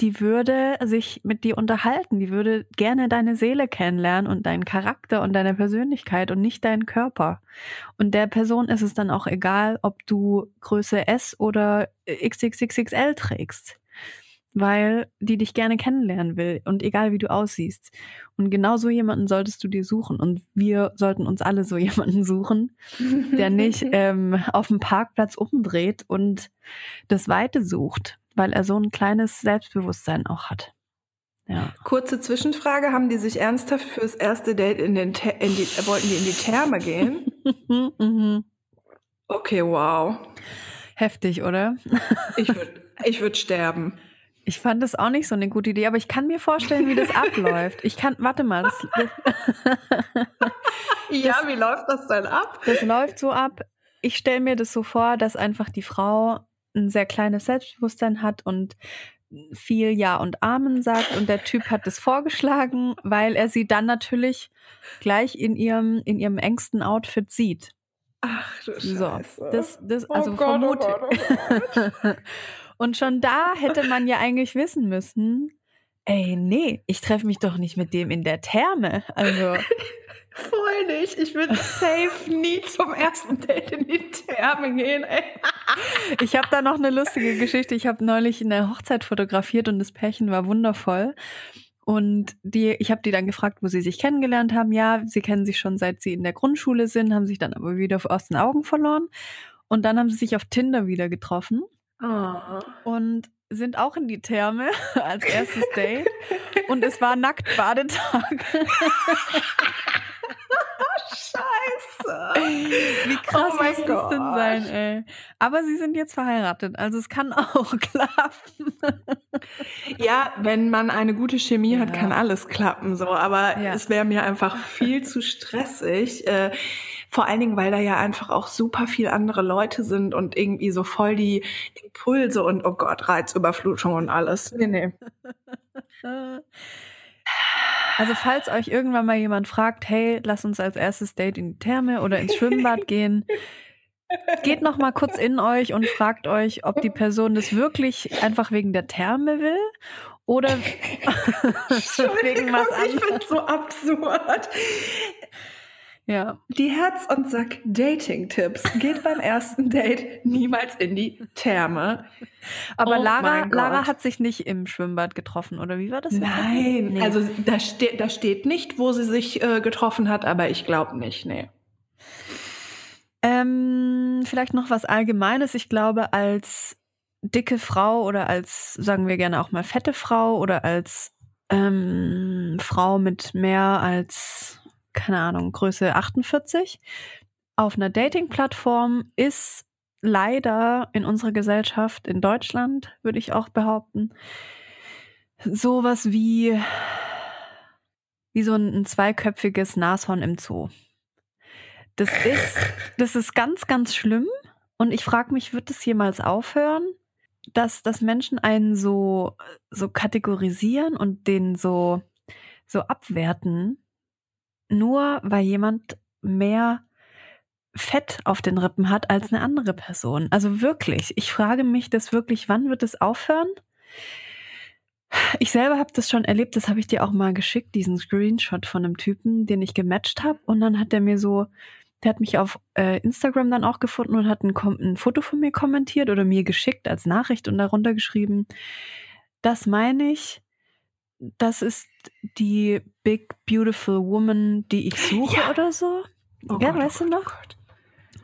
die würde sich mit dir unterhalten, die würde gerne deine Seele kennenlernen und deinen Charakter und deine Persönlichkeit und nicht deinen Körper. Und der Person ist es dann auch egal, ob du Größe S oder XXXXL trägst, weil die dich gerne kennenlernen will und egal wie du aussiehst. Und genau so jemanden solltest du dir suchen und wir sollten uns alle so jemanden suchen, der nicht ähm, auf dem Parkplatz umdreht und das Weite sucht weil er so ein kleines Selbstbewusstsein auch hat. Ja. Kurze Zwischenfrage: Haben die sich ernsthaft fürs erste Date in den Te in die, wollten die in die Therme gehen? mhm. Okay, wow. Heftig, oder? ich würde ich würd sterben. Ich fand das auch nicht so eine gute Idee, aber ich kann mir vorstellen, wie das abläuft. Ich kann, warte mal. Das, das, ja, wie läuft das denn ab? Das läuft so ab. Ich stelle mir das so vor, dass einfach die Frau ein sehr kleines Selbstbewusstsein hat und viel Ja und Amen sagt und der Typ hat es vorgeschlagen, weil er sie dann natürlich gleich in ihrem in ihrem engsten Outfit sieht. Ach du Scheiße. So, das, das, also oh Gott, vermute. Oh Gott, oh und schon da hätte man ja eigentlich wissen müssen, ey, nee, ich treffe mich doch nicht mit dem in der Therme. Also Voll nicht. Ich würde safe nie zum ersten Date in die Therme gehen. Ey. Ich habe da noch eine lustige Geschichte. Ich habe neulich in der Hochzeit fotografiert und das Pärchen war wundervoll. Und die, ich habe die dann gefragt, wo sie sich kennengelernt haben. Ja, sie kennen sich schon seit sie in der Grundschule sind, haben sich dann aber wieder aus den Augen verloren. Und dann haben sie sich auf Tinder wieder getroffen. Oh. Und sind auch in die Therme als erstes Date. und es war Nacktbadetag. Scheiße. Wie krass oh muss das denn sein, ey? Aber sie sind jetzt verheiratet, also es kann auch klappen. ja, wenn man eine gute Chemie ja. hat, kann alles klappen, so. Aber ja. es wäre mir einfach viel zu stressig. Äh, vor allen Dingen, weil da ja einfach auch super viel andere Leute sind und irgendwie so voll die Impulse und oh Gott, Reizüberflutung und alles. Nee, nee. Also falls euch irgendwann mal jemand fragt, hey, lass uns als erstes Date in die Therme oder ins Schwimmbad gehen, geht noch mal kurz in euch und fragt euch, ob die Person das wirklich einfach wegen der Therme will oder wegen was anderes. Ich finde so absurd. Ja. Die Herz- und Sack-Dating-Tipps. Geht beim ersten Date niemals in die Therme. Aber oh Lara, Lara hat sich nicht im Schwimmbad getroffen, oder wie war das? Nein, nee. also da, ste da steht nicht, wo sie sich äh, getroffen hat, aber ich glaube nicht, nee. Ähm, vielleicht noch was Allgemeines. Ich glaube, als dicke Frau oder als, sagen wir gerne auch mal fette Frau oder als ähm, Frau mit mehr als keine Ahnung, Größe 48 auf einer Dating-Plattform ist leider in unserer Gesellschaft, in Deutschland, würde ich auch behaupten, sowas wie, wie so ein, ein zweiköpfiges Nashorn im Zoo. Das ist, das ist ganz, ganz schlimm. Und ich frage mich, wird es jemals aufhören, dass, dass Menschen einen so, so kategorisieren und den so, so abwerten? Nur weil jemand mehr Fett auf den Rippen hat als eine andere Person. Also wirklich, ich frage mich das wirklich, wann wird es aufhören? Ich selber habe das schon erlebt, das habe ich dir auch mal geschickt, diesen Screenshot von einem Typen, den ich gematcht habe. Und dann hat er mir so der hat mich auf äh, Instagram dann auch gefunden und hat ein, ein Foto von mir kommentiert oder mir geschickt als Nachricht und darunter geschrieben, das meine ich, das ist die Big Beautiful Woman, die ich suche ja. oder so. Oh ja, Gott, weißt oh du noch?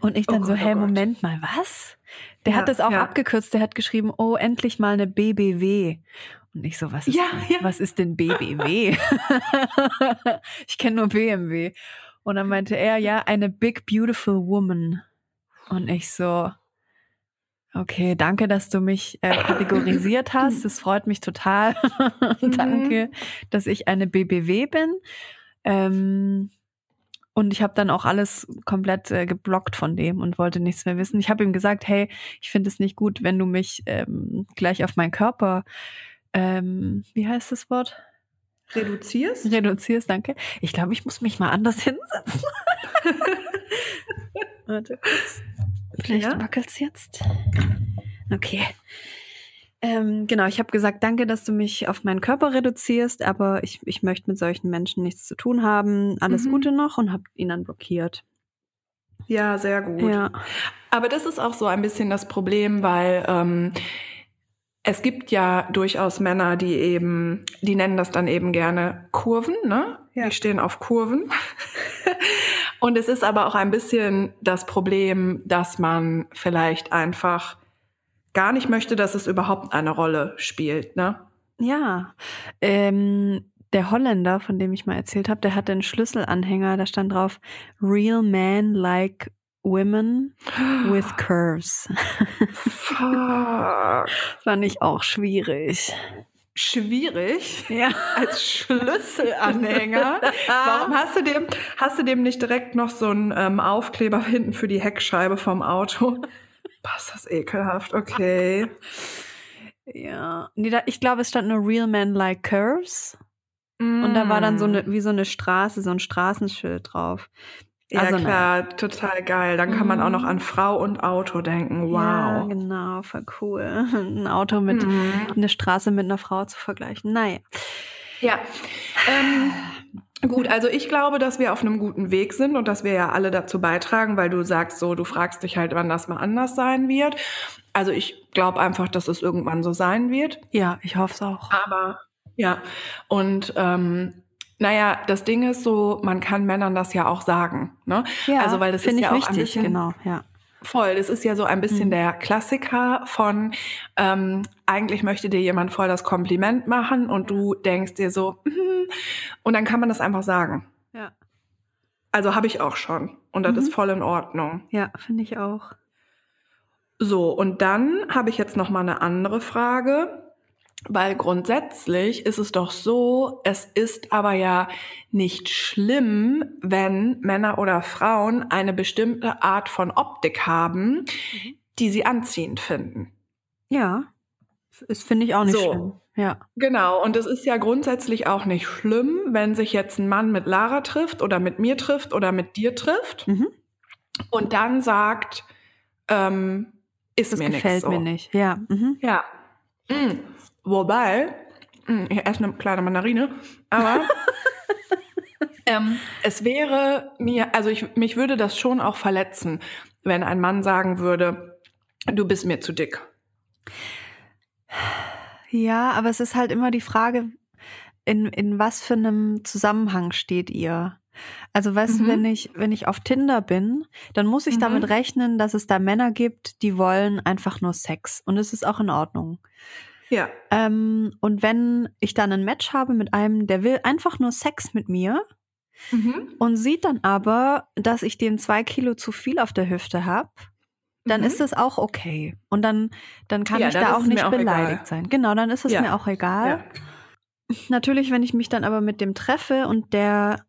Oh und ich dann oh so, Gott, hey, oh Moment mal, was? Der ja, hat das auch ja. abgekürzt, der hat geschrieben, oh, endlich mal eine BBW. Und ich so, was ist, ja. Was ist denn BBW? ich kenne nur BMW. Und dann meinte er, ja, eine Big Beautiful Woman. Und ich so, okay, danke, dass du mich äh, kategorisiert hast. Das freut mich total. danke, mhm. dass ich eine BBW bin. Ähm, und ich habe dann auch alles komplett äh, geblockt von dem und wollte nichts mehr wissen. Ich habe ihm gesagt, hey, ich finde es nicht gut, wenn du mich ähm, gleich auf meinen Körper, ähm, wie heißt das Wort? Reduzierst? Reduzierst, danke. Ich glaube, ich muss mich mal anders hinsetzen. Warte kurz. Vielleicht ja? wackelt's jetzt. Okay. Ähm, genau, ich habe gesagt, danke, dass du mich auf meinen Körper reduzierst, aber ich, ich möchte mit solchen Menschen nichts zu tun haben. Alles mhm. Gute noch und habe ihn dann blockiert. Ja, sehr gut. Ja. Aber das ist auch so ein bisschen das Problem, weil ähm, es gibt ja durchaus Männer, die eben, die nennen das dann eben gerne Kurven, ne? Ja. Die stehen auf Kurven. Und es ist aber auch ein bisschen das Problem, dass man vielleicht einfach gar nicht möchte, dass es überhaupt eine Rolle spielt, ne? Ja. Ähm, der Holländer, von dem ich mal erzählt habe, der hatte einen Schlüsselanhänger, da stand drauf Real Man Like Women with Curves. Fuck. Fand ich auch schwierig. Schwierig? Ja. Als Schlüsselanhänger. Warum hast du dem, hast du dem nicht direkt noch so einen ähm, Aufkleber hinten für die Heckscheibe vom Auto? Was das ekelhaft, okay. Ja. Nee, da, ich glaube, es stand nur Real Men Like Curves. Mm. Und da war dann so eine, wie so eine Straße, so ein Straßenschild drauf. Ja, also klar, ne. total geil. Dann kann man auch noch mhm. an Frau und Auto denken. Wow. Ja, genau, voll cool. Ein Auto mit, mhm. eine Straße mit einer Frau zu vergleichen. Naja. Ja. Ähm, Gut, also ich glaube, dass wir auf einem guten Weg sind und dass wir ja alle dazu beitragen, weil du sagst so, du fragst dich halt, wann das mal anders sein wird. Also ich glaube einfach, dass es irgendwann so sein wird. Ja, ich hoffe es auch. Aber ja, und ähm, naja, das Ding ist so, man kann Männern das ja auch sagen. Ne? Ja, also weil das ist ja auch wichtig, ein bisschen, genau, ja. Voll, das ist ja so ein bisschen mhm. der Klassiker von, ähm, eigentlich möchte dir jemand voll das Kompliment machen und du denkst dir so, mm, und dann kann man das einfach sagen. Ja. Also habe ich auch schon und das mhm. ist voll in Ordnung. Ja, finde ich auch. So, und dann habe ich jetzt noch mal eine andere Frage. Weil grundsätzlich ist es doch so, es ist aber ja nicht schlimm, wenn Männer oder Frauen eine bestimmte Art von Optik haben, mhm. die sie anziehend finden. Ja, das finde ich auch nicht so. schlimm. Ja. Genau, und es ist ja grundsätzlich auch nicht schlimm, wenn sich jetzt ein Mann mit Lara trifft oder mit mir trifft oder mit dir trifft mhm. und dann sagt, ähm, ist das mir nichts. Gefällt mir nicht, ja. Mhm. Ja. Mhm. Wobei, ich esse eine kleine Mandarine, aber ähm, es wäre mir, also ich, mich würde das schon auch verletzen, wenn ein Mann sagen würde, du bist mir zu dick. Ja, aber es ist halt immer die Frage, in, in was für einem Zusammenhang steht ihr? Also weißt mhm. du, wenn ich, wenn ich auf Tinder bin, dann muss ich mhm. damit rechnen, dass es da Männer gibt, die wollen einfach nur Sex. Und es ist auch in Ordnung. Ja. Ähm, und wenn ich dann ein Match habe mit einem, der will einfach nur Sex mit mir mhm. und sieht dann aber, dass ich dem zwei Kilo zu viel auf der Hüfte habe, dann mhm. ist das auch okay. Und dann, dann kann ja, ich dann da auch nicht auch beleidigt egal. sein. Genau, dann ist es ja. mir auch egal. Ja. Natürlich, wenn ich mich dann aber mit dem treffe und der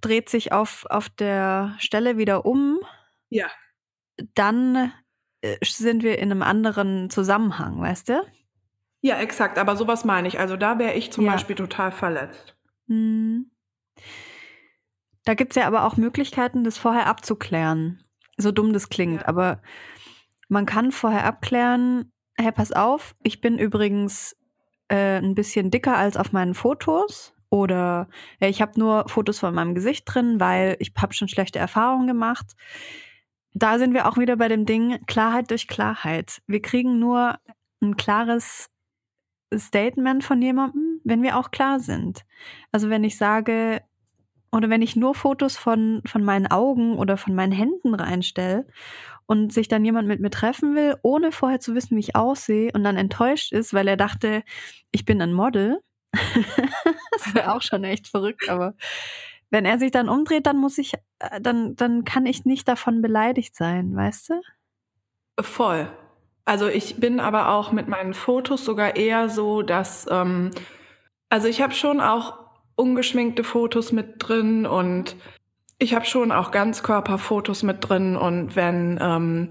dreht sich auf, auf der Stelle wieder um, ja. dann äh, sind wir in einem anderen Zusammenhang, weißt du? Ja, exakt. Aber sowas meine ich. Also da wäre ich zum ja. Beispiel total verletzt. Hm. Da gibt es ja aber auch Möglichkeiten, das vorher abzuklären. So dumm das klingt, ja. aber man kann vorher abklären, hey, pass auf, ich bin übrigens äh, ein bisschen dicker als auf meinen Fotos Oder äh, ich habe nur Fotos von meinem Gesicht drin, weil ich habe schon schlechte Erfahrungen gemacht. Da sind wir auch wieder bei dem Ding Klarheit durch Klarheit. Wir kriegen nur ein klares Statement von jemandem, wenn wir auch klar sind. Also wenn ich sage, oder wenn ich nur Fotos von, von meinen Augen oder von meinen Händen reinstelle und sich dann jemand mit mir treffen will, ohne vorher zu wissen, wie ich aussehe und dann enttäuscht ist, weil er dachte, ich bin ein Model. das wäre auch schon echt verrückt, aber wenn er sich dann umdreht, dann muss ich, äh, dann, dann kann ich nicht davon beleidigt sein, weißt du? Voll. Also ich bin aber auch mit meinen Fotos sogar eher so, dass, ähm, also ich habe schon auch ungeschminkte Fotos mit drin und ich habe schon auch Ganzkörperfotos mit drin und wenn ähm,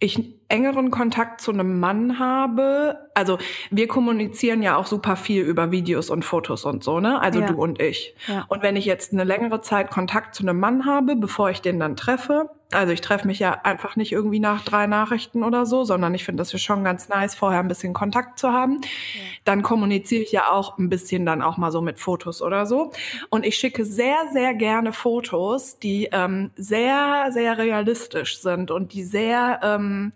ich engeren Kontakt zu einem Mann habe, also wir kommunizieren ja auch super viel über Videos und Fotos und so, ne? Also ja. du und ich. Ja. Und wenn ich jetzt eine längere Zeit Kontakt zu einem Mann habe, bevor ich den dann treffe, also ich treffe mich ja einfach nicht irgendwie nach drei Nachrichten oder so, sondern ich finde das ja schon ganz nice, vorher ein bisschen Kontakt zu haben. Ja. Dann kommuniziere ich ja auch ein bisschen dann auch mal so mit Fotos oder so. Und ich schicke sehr, sehr gerne Fotos, die ähm, sehr, sehr realistisch sind und die sehr ähm,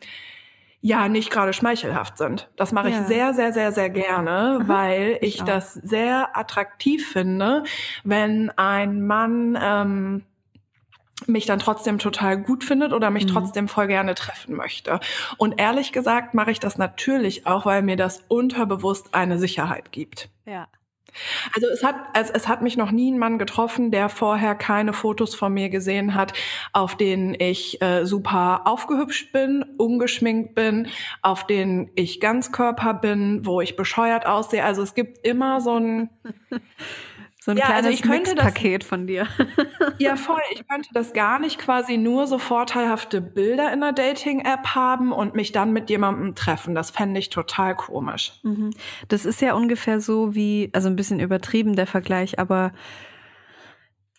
ja nicht gerade schmeichelhaft sind. Das mache ja. ich sehr, sehr, sehr, sehr gerne, mhm. weil ich, ich das sehr attraktiv finde, wenn ein Mann ähm, mich dann trotzdem total gut findet oder mich mhm. trotzdem voll gerne treffen möchte. Und ehrlich gesagt mache ich das natürlich auch, weil mir das unterbewusst eine Sicherheit gibt. Ja. Also es hat, es, es hat mich noch nie ein Mann getroffen, der vorher keine Fotos von mir gesehen hat, auf denen ich äh, super aufgehübscht bin, ungeschminkt bin, auf denen ich Ganzkörper bin, wo ich bescheuert aussehe. Also es gibt immer so ein So ein ja, kleines also Mixpaket von dir. ja, voll. Ich könnte das gar nicht quasi nur so vorteilhafte Bilder in der Dating-App haben und mich dann mit jemandem treffen. Das fände ich total komisch. Mhm. Das ist ja ungefähr so wie, also ein bisschen übertrieben der Vergleich, aber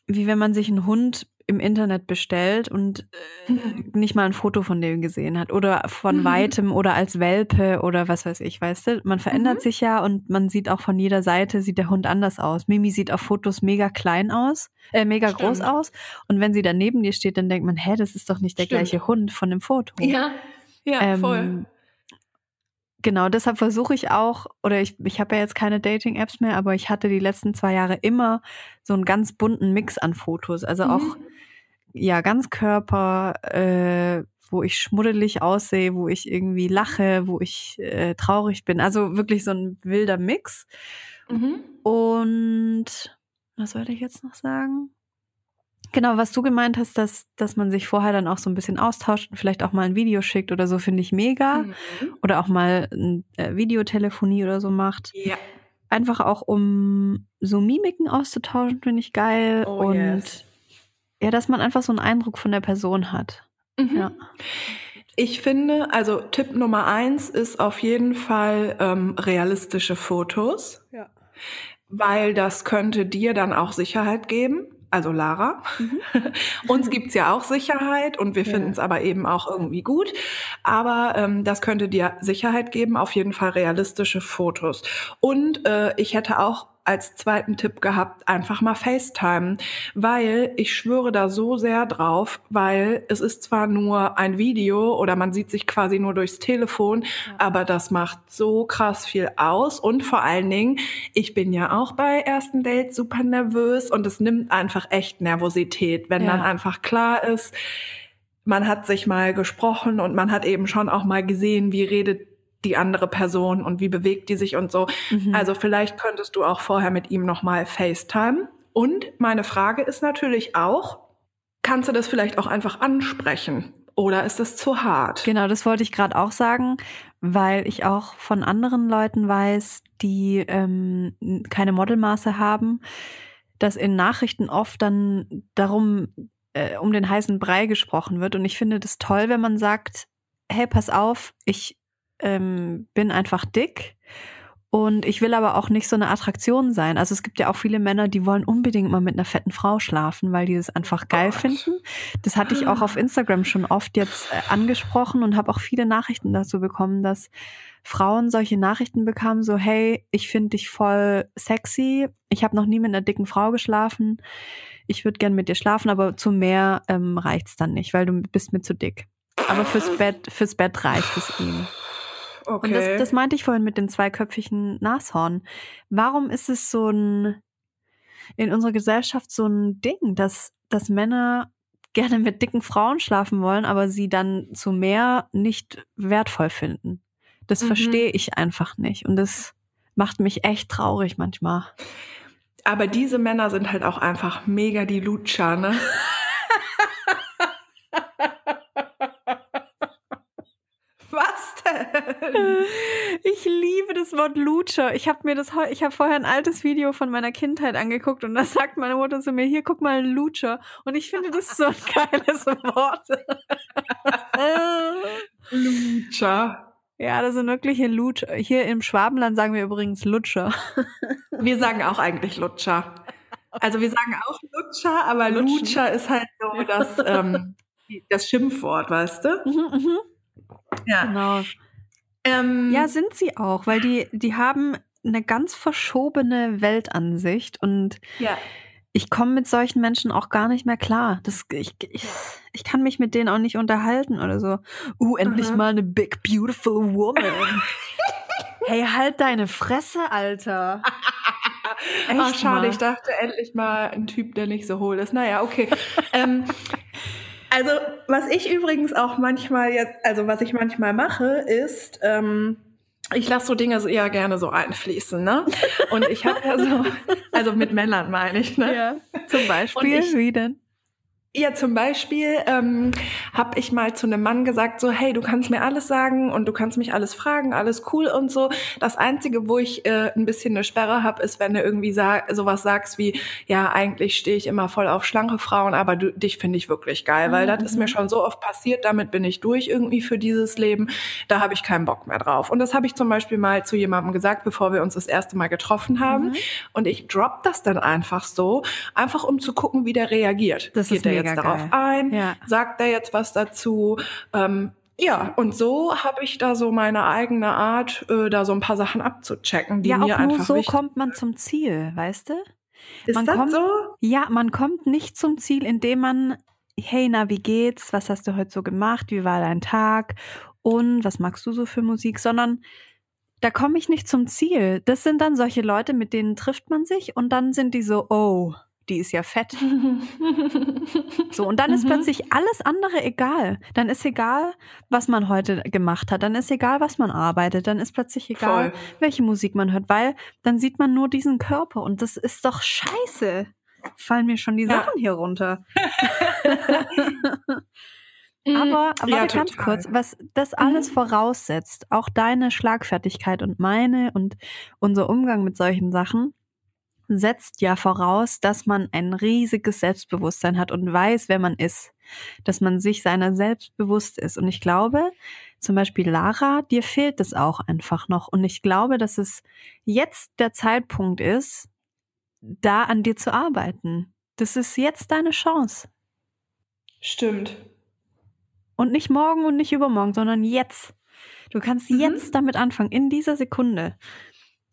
wie wenn man sich einen Hund im Internet bestellt und äh, mhm. nicht mal ein Foto von dem gesehen hat oder von mhm. weitem oder als Welpe oder was weiß ich, weißt du? Man verändert mhm. sich ja und man sieht auch von jeder Seite sieht der Hund anders aus. Mimi sieht auf Fotos mega klein aus, äh, mega Stimmt. groß aus und wenn sie dann neben dir steht, dann denkt man, hä, das ist doch nicht der Stimmt. gleiche Hund von dem Foto. Ja, ja, ähm, voll genau, deshalb versuche ich auch, oder ich, ich habe ja jetzt keine Dating-Apps mehr, aber ich hatte die letzten zwei Jahre immer so einen ganz bunten Mix an Fotos. Also mhm. auch, ja, ganz Körper, äh, wo ich schmuddelig aussehe, wo ich irgendwie lache, wo ich äh, traurig bin. Also wirklich so ein wilder Mix. Mhm. Und was wollte ich jetzt noch sagen? Genau, was du gemeint hast, dass, dass man sich vorher dann auch so ein bisschen austauscht und vielleicht auch mal ein Video schickt oder so, finde ich mega. Mhm. Oder auch mal ein, äh, Videotelefonie oder so macht. Ja. Einfach auch, um so Mimiken auszutauschen, finde ich geil. Oh, und yes. ja, dass man einfach so einen Eindruck von der Person hat. Mhm. Ja. Ich finde, also Tipp Nummer eins ist auf jeden Fall ähm, realistische Fotos. Ja. Weil das könnte dir dann auch Sicherheit geben also Lara. Mhm. Uns gibt's ja auch Sicherheit und wir ja. finden es aber eben auch irgendwie gut. Aber ähm, das könnte dir Sicherheit geben, auf jeden Fall realistische Fotos. Und äh, ich hätte auch als zweiten Tipp gehabt, einfach mal FaceTime, weil ich schwöre da so sehr drauf, weil es ist zwar nur ein Video oder man sieht sich quasi nur durchs Telefon, ja. aber das macht so krass viel aus und vor allen Dingen, ich bin ja auch bei ersten Dates super nervös und es nimmt einfach echt Nervosität, wenn ja. dann einfach klar ist, man hat sich mal gesprochen und man hat eben schon auch mal gesehen, wie redet die andere Person und wie bewegt die sich und so. Mhm. Also vielleicht könntest du auch vorher mit ihm nochmal FaceTime. Und meine Frage ist natürlich auch, kannst du das vielleicht auch einfach ansprechen? Oder ist das zu hart? Genau, das wollte ich gerade auch sagen, weil ich auch von anderen Leuten weiß, die ähm, keine Modelmaße haben, dass in Nachrichten oft dann darum äh, um den heißen Brei gesprochen wird. Und ich finde das toll, wenn man sagt, hey, pass auf, ich ähm, bin einfach dick Und ich will aber auch nicht so eine Attraktion sein. Also es gibt ja auch viele Männer, die wollen unbedingt mal mit einer fetten Frau schlafen, weil die das einfach geil Gott. finden. Das hatte ich auch auf Instagram schon oft jetzt äh, angesprochen und habe auch viele Nachrichten dazu bekommen, dass Frauen solche Nachrichten bekamen, so hey, ich finde dich voll sexy. Ich habe noch nie mit einer dicken Frau geschlafen. Ich würde gern mit dir schlafen, aber zu mehr ähm, reicht's dann nicht, weil du bist mir zu dick. Aber fürs Bett, fürs Bett reicht es ihm. Okay. Und das, das meinte ich vorhin mit dem zweiköpfigen Nashorn. Warum ist es so ein in unserer Gesellschaft so ein Ding, dass, dass Männer gerne mit dicken Frauen schlafen wollen, aber sie dann zu mehr nicht wertvoll finden? Das Mhm. verstehe ich einfach nicht. Und das macht mich echt traurig manchmal. Aber diese Männer sind halt auch einfach mega die Lutscher, ne? Was denn? Ich liebe das Wort Lutscher. Ich habe mir das ich habe vorher ein altes Video von meiner Kindheit angeguckt und da sagt meine Mutter zu mir, hier guck mal ein Lutscher und ich finde das so ein geiles Wort. Lutscher. ja, das sind wirkliche Lutscher. Hier im Schwabenland sagen wir übrigens Lutscher. Wir sagen auch eigentlich Lutscher. Also wir sagen auch Lutscher, aber Lutschen. Lutscher ist halt so das, ähm, das Schimpfwort, weißt du? Mhm, mhm. Ja. Genau. Ähm, Ja, sind sie auch, weil die die haben eine ganz verschobene Weltansicht und ja. ich komme mit solchen Menschen auch gar nicht mehr klar. Das, ich, ich, ich kann mich mit denen auch nicht unterhalten oder so. Uh, endlich Mhm. mal eine big, beautiful woman. hey, halt deine Fresse, Alter. Echt Ach, schade, mal. ich dachte endlich mal ein Typ, der nicht so hohl ist. Naja, okay. ähm, also, was ich übrigens auch manchmal jetzt, also was ich manchmal mache, ist, ähm, ich lasse so Dinge so eher gerne so einfließen, ne? Und ich habe ja so, also mit Männern meine ich, ne? Ja, zum Beispiel. Und ich- Wie denn? Ja, zum Beispiel ähm, habe ich mal zu einem Mann gesagt, so, hey, du kannst mir alles sagen und du kannst mich alles fragen, alles cool und so. Das Einzige, wo ich äh, ein bisschen eine Sperre habe, ist, wenn du irgendwie sa sowas sagst wie, ja, eigentlich stehe ich immer voll auf schlanke Frauen, aber du, dich finde ich wirklich geil, weil das ist mir schon so oft passiert, damit bin ich durch irgendwie für dieses Leben. Da habe ich keinen Bock mehr drauf. Und das habe ich zum Beispiel mal zu jemandem gesagt, bevor wir uns das erste Mal getroffen haben. Mhm. Und ich drop das dann einfach so, einfach um zu gucken, wie der reagiert. Das Geht ist der jetzt darauf geil. ein? Ja. Sagt er jetzt was dazu? Ähm, ja, und so habe ich da so meine eigene Art, äh, da so ein paar Sachen abzuchecken, die Ja, mir auch nur einfach so kommt man zum Ziel, weißt du? Ist man das kommt- so? Ja, man kommt nicht zum Ziel, indem man, hey, na, wie geht's? Was hast du heute so gemacht? Wie war dein Tag? Und was magst du so für Musik? Sondern da komme ich nicht zum Ziel. Das sind dann solche Leute, mit denen trifft man sich und dann sind die so, oh, die ist ja fett. So, und dann ist Mhm. plötzlich alles andere egal. Dann ist egal, was man heute gemacht hat. Dann ist egal, was man arbeitet. Dann ist plötzlich egal, Voll. welche Musik man hört, weil dann sieht man nur diesen Körper und das ist doch scheiße. Fallen mir schon die Ja. Sachen hier runter. Aber, aber Ja, ganz total. kurz, was das alles Mhm. voraussetzt, auch deine Schlagfertigkeit und meine und unser Umgang mit solchen Sachen, setzt ja voraus, dass man ein riesiges Selbstbewusstsein hat und weiß, wer man ist. Dass man sich seiner selbst bewusst ist. Und ich glaube, zum Beispiel Lara, dir fehlt es auch einfach noch. Und ich glaube, dass es jetzt der Zeitpunkt ist, da an dir zu arbeiten. Das ist jetzt deine Chance. Stimmt. Und nicht morgen und nicht übermorgen, sondern jetzt. Du kannst Mhm. jetzt damit anfangen, in dieser Sekunde.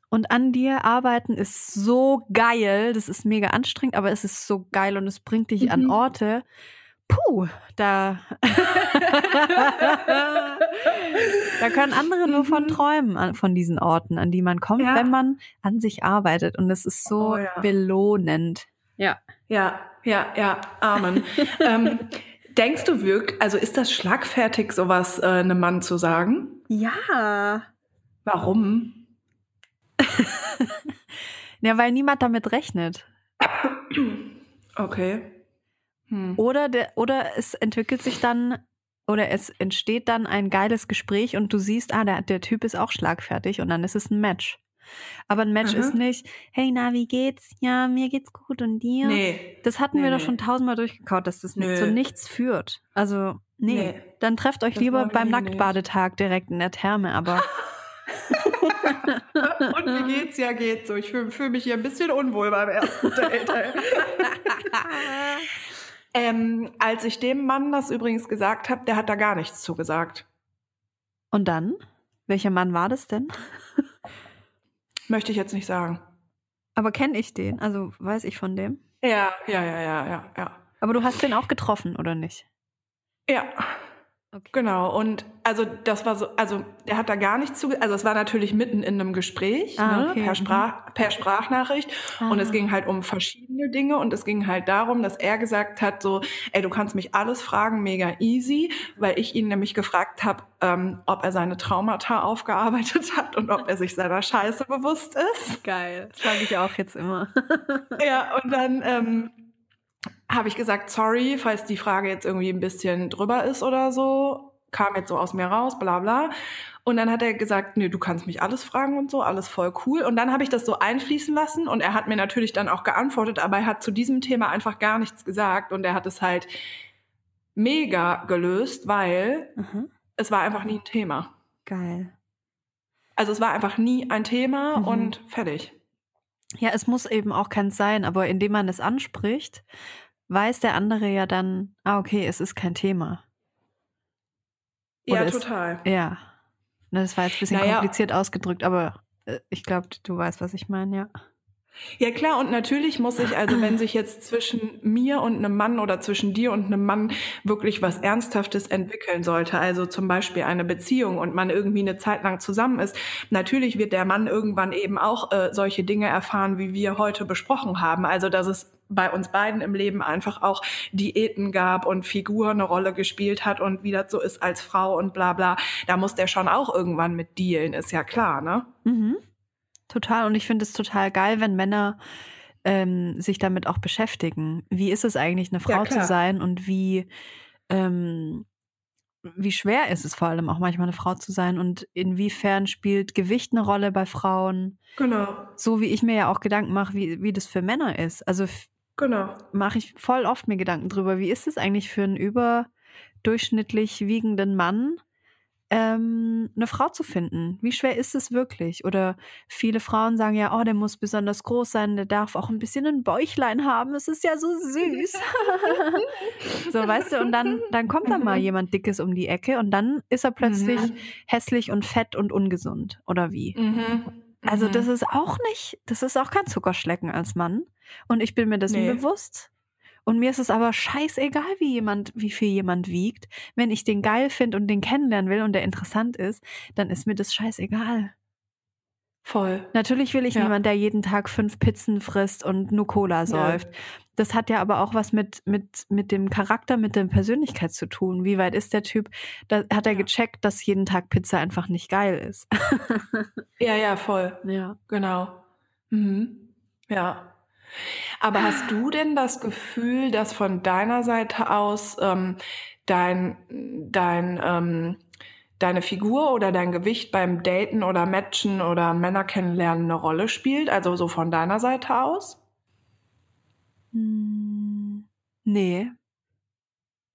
Und an dir arbeiten ist so geil. Das ist mega anstrengend, aber es ist so geil und es bringt dich an Mhm. Orte. Puh, da. da können andere nur von Mhm. träumen, an- von diesen Orten, an die man kommt, Ja. wenn man an sich arbeitet. Und es ist so Oh ja. belohnend. Ja. Ja, ja, ja, Amen. ähm, denkst du wirklich, also ist das schlagfertig, sowas äh, einem Mann zu sagen? Ja. Warum? Ja, weil niemand damit rechnet. Okay. Hm. Oder, der, oder es entwickelt sich dann oder es entsteht dann ein geiles Gespräch und du siehst, ah, der, der Typ ist auch schlagfertig und dann ist es ein Match. Aber ein Match Aha. ist nicht, hey, na, wie geht's? Ja, mir geht's gut und dir? Nee. Das hatten Nee, wir doch nee. schon tausendmal durchgekaut, dass das zu nichts führt. Also, nee. Nee. Dann trefft euch Das lieber beim. Nacktbadetag direkt in der Therme, aber Und wie geht's? Ja, geht so. Ich fühle fühl mich hier ein bisschen unwohl beim ersten Date. ähm, als ich dem Mann das übrigens gesagt habe, der hat da gar nichts zugesagt. Und dann? Welcher Mann war das denn? Möchte ich jetzt nicht sagen. Aber kenne ich den? Also weiß ich von dem? Ja, ja, ja, ja, ja, ja. Aber du hast den auch getroffen, oder nicht? Ja. Okay. Genau, und also das war so, also der hat da gar nichts zu, also es war natürlich mitten in einem Gespräch, ah, ne, okay. per, Sprach, per Sprachnachricht ah. und es ging halt um verschiedene Dinge und es ging halt darum, dass er gesagt hat so, ey, du kannst mich alles fragen, mega easy, weil ich ihn nämlich gefragt habe, ähm, ob er seine Traumata aufgearbeitet hat und ob er sich seiner Scheiße bewusst ist. Geil, das frage ich auch jetzt immer. ja, und dann ähm, habe ich gesagt, sorry, falls die Frage jetzt irgendwie ein bisschen drüber ist oder so, kam jetzt so aus mir raus, bla bla. Und dann hat er gesagt, nee, du kannst mich alles fragen und so, alles voll cool. Und dann habe ich das so einfließen lassen und er hat mir natürlich dann auch geantwortet, aber er hat zu diesem Thema einfach gar nichts gesagt und er hat es halt mega gelöst, weil mhm. es war einfach nie ein Thema. Geil. Also es war einfach nie ein Thema mhm. und fertig. Ja, es muss eben auch keins sein, aber indem man es anspricht, weiß der andere ja dann, ah, okay, es ist kein Thema. Oder ja, total. ja. Das war jetzt ein bisschen naja. kompliziert ausgedrückt, aber äh, ich glaube, du weißt, was ich meine, ja. Ja klar, und natürlich muss ich, also wenn sich jetzt zwischen mir und einem Mann oder zwischen dir und einem Mann wirklich was Ernsthaftes entwickeln sollte, also zum Beispiel eine Beziehung und man irgendwie eine Zeit lang zusammen ist, natürlich wird der Mann irgendwann eben auch äh, solche Dinge erfahren, wie wir heute besprochen haben. Also dass es bei uns beiden im Leben einfach auch Diäten gab und Figur eine Rolle gespielt hat und wie das so ist als Frau und bla bla. Da muss der schon auch irgendwann mit dealen, ist ja klar, ne? Mhm. Total. Und ich finde es total geil, wenn Männer ähm, sich damit auch beschäftigen. Wie ist es eigentlich, eine Frau ja, zu sein und wie, ähm, wie schwer ist es vor allem auch manchmal eine Frau zu sein und inwiefern spielt Gewicht eine Rolle bei Frauen? Genau. So wie ich mir ja auch Gedanken mache, wie, wie das für Männer ist. Also Genau. Mache ich voll oft mir Gedanken drüber. Wie ist es eigentlich für einen überdurchschnittlich wiegenden Mann, ähm, eine Frau zu finden? Wie schwer ist es wirklich? Oder viele Frauen sagen ja, oh, der muss besonders groß sein, der darf auch ein bisschen ein Bäuchlein haben. Es ist ja so süß. so, weißt du, und dann, dann kommt da mal jemand Dickes um die Ecke und dann ist er plötzlich mhm. hässlich und fett und ungesund. Oder wie? Mhm. Also das mhm. ist auch nicht, das ist auch kein Zuckerschlecken als Mann. Und ich bin mir dessen nee. bewusst. Und mir ist es aber scheißegal, wie jemand, wie viel jemand wiegt. Wenn ich den geil finde und den kennenlernen will und der interessant ist, dann ist mir das scheißegal. Voll. Natürlich will ich ja. niemand, der jeden Tag fünf Pizzen frisst und nur Cola säuft. Ja. Das hat ja aber auch was mit, mit, mit dem Charakter, mit der Persönlichkeit zu tun. Wie weit ist der Typ? Da hat er ja. gecheckt, dass jeden Tag Pizza einfach nicht geil ist. ja, ja, voll. Ja. Genau. Mhm. Ja. Aber hast du denn das Gefühl, dass von deiner Seite aus ähm, dein, dein ähm, deine Figur oder dein Gewicht beim Daten oder Matchen oder Männer kennenlernen eine Rolle spielt? Also so von deiner Seite aus? Hm, nee.